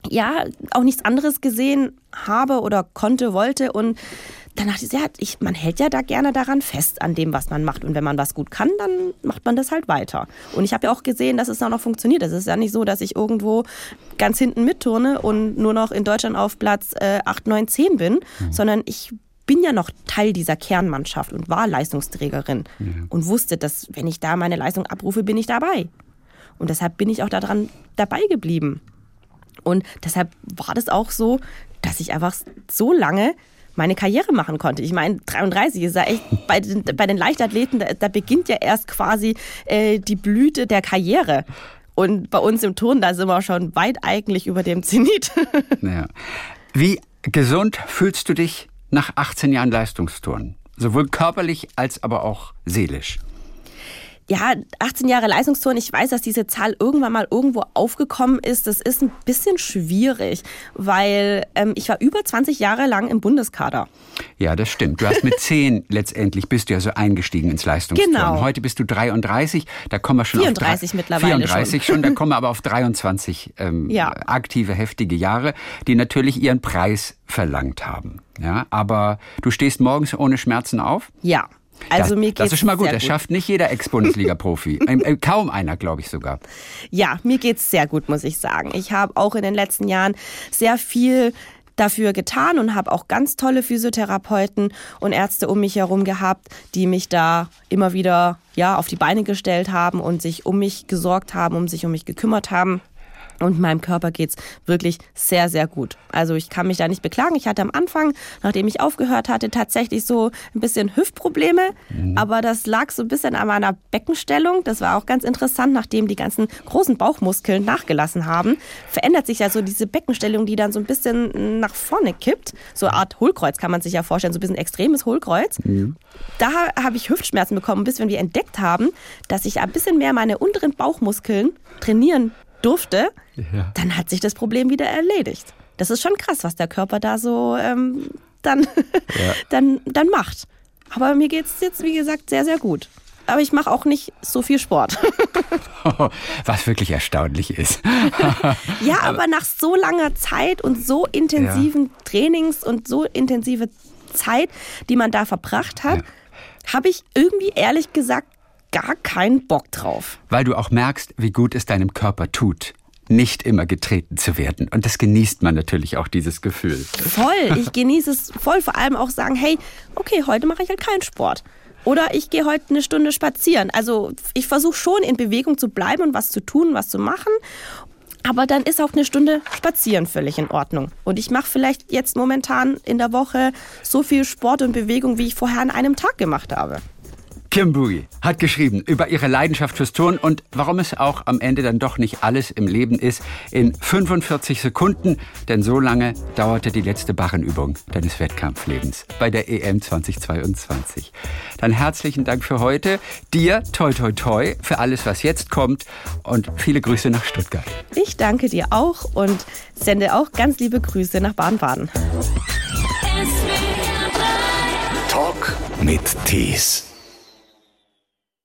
ja, auch nichts anderes gesehen habe oder konnte, wollte und dann dachte ich, ja, ich, man hält ja da gerne daran fest, an dem, was man macht. Und wenn man was gut kann, dann macht man das halt weiter. Und ich habe ja auch gesehen, dass es auch noch funktioniert. Es ist ja nicht so, dass ich irgendwo ganz hinten mitturne und nur noch in Deutschland auf Platz äh, 8, 9, 10 bin, mhm. sondern ich bin ja noch Teil dieser Kernmannschaft und war Leistungsträgerin mhm. und wusste, dass wenn ich da meine Leistung abrufe, bin ich dabei. Und deshalb bin ich auch daran dabei geblieben. Und deshalb war das auch so, dass ich einfach so lange meine Karriere machen konnte. Ich meine, 33 ist ja echt bei den, bei den Leichtathleten, da, da beginnt ja erst quasi äh, die Blüte der Karriere. Und bei uns im Turn, da sind wir schon weit eigentlich über dem Zenit. Ja. Wie gesund fühlst du dich nach 18 Jahren Leistungsturnen? Sowohl körperlich als aber auch seelisch ja, 18 Jahre Leistungsturnen, ich weiß, dass diese Zahl irgendwann mal irgendwo aufgekommen ist. Das ist ein bisschen schwierig, weil ähm, ich war über 20 Jahre lang im Bundeskader. Ja, das stimmt. Du hast mit 10 letztendlich bist du ja so eingestiegen ins Leistungsturnen. Genau. Heute bist du 33, da kommen wir schon 34 auf mittlerweile 34 schon. schon, da kommen wir aber auf 23 ähm, ja. aktive, heftige Jahre, die natürlich ihren Preis verlangt haben. Ja, aber du stehst morgens ohne Schmerzen auf? Ja. Also das, mir geht's das ist schon mal gut. Das schafft nicht jeder Ex-Bundesliga-Profi. äh, kaum einer, glaube ich sogar. Ja, mir geht's sehr gut, muss ich sagen. Ich habe auch in den letzten Jahren sehr viel dafür getan und habe auch ganz tolle Physiotherapeuten und Ärzte um mich herum gehabt, die mich da immer wieder ja auf die Beine gestellt haben und sich um mich gesorgt haben, um sich um mich gekümmert haben. Und meinem Körper geht's wirklich sehr, sehr gut. Also ich kann mich da nicht beklagen. Ich hatte am Anfang, nachdem ich aufgehört hatte, tatsächlich so ein bisschen Hüftprobleme. Mhm. Aber das lag so ein bisschen an meiner Beckenstellung. Das war auch ganz interessant, nachdem die ganzen großen Bauchmuskeln nachgelassen haben. Verändert sich ja so diese Beckenstellung, die dann so ein bisschen nach vorne kippt. So eine Art Hohlkreuz kann man sich ja vorstellen, so ein bisschen extremes Hohlkreuz. Mhm. Da habe ich Hüftschmerzen bekommen, bis wir entdeckt haben, dass ich ein bisschen mehr meine unteren Bauchmuskeln trainieren durfte, ja. dann hat sich das Problem wieder erledigt. Das ist schon krass, was der Körper da so ähm, dann, ja. dann, dann macht. Aber mir geht es jetzt, wie gesagt, sehr, sehr gut. Aber ich mache auch nicht so viel Sport. Was wirklich erstaunlich ist. ja, aber nach so langer Zeit und so intensiven ja. Trainings und so intensive Zeit, die man da verbracht hat, habe ich irgendwie ehrlich gesagt gar keinen Bock drauf. Weil du auch merkst, wie gut es deinem Körper tut nicht immer getreten zu werden. Und das genießt man natürlich auch, dieses Gefühl. Voll, ich genieße es voll. Vor allem auch sagen, hey, okay, heute mache ich halt keinen Sport. Oder ich gehe heute eine Stunde spazieren. Also ich versuche schon in Bewegung zu bleiben und was zu tun, was zu machen. Aber dann ist auch eine Stunde spazieren völlig in Ordnung. Und ich mache vielleicht jetzt momentan in der Woche so viel Sport und Bewegung, wie ich vorher an einem Tag gemacht habe. Kim Boogie hat geschrieben über ihre Leidenschaft fürs Turnen und warum es auch am Ende dann doch nicht alles im Leben ist in 45 Sekunden, denn so lange dauerte die letzte Barrenübung deines Wettkampflebens bei der EM 2022. Dann herzlichen Dank für heute. Dir toi toi toi für alles, was jetzt kommt und viele Grüße nach Stuttgart. Ich danke dir auch und sende auch ganz liebe Grüße nach Baden-Baden. Talk mit Tees.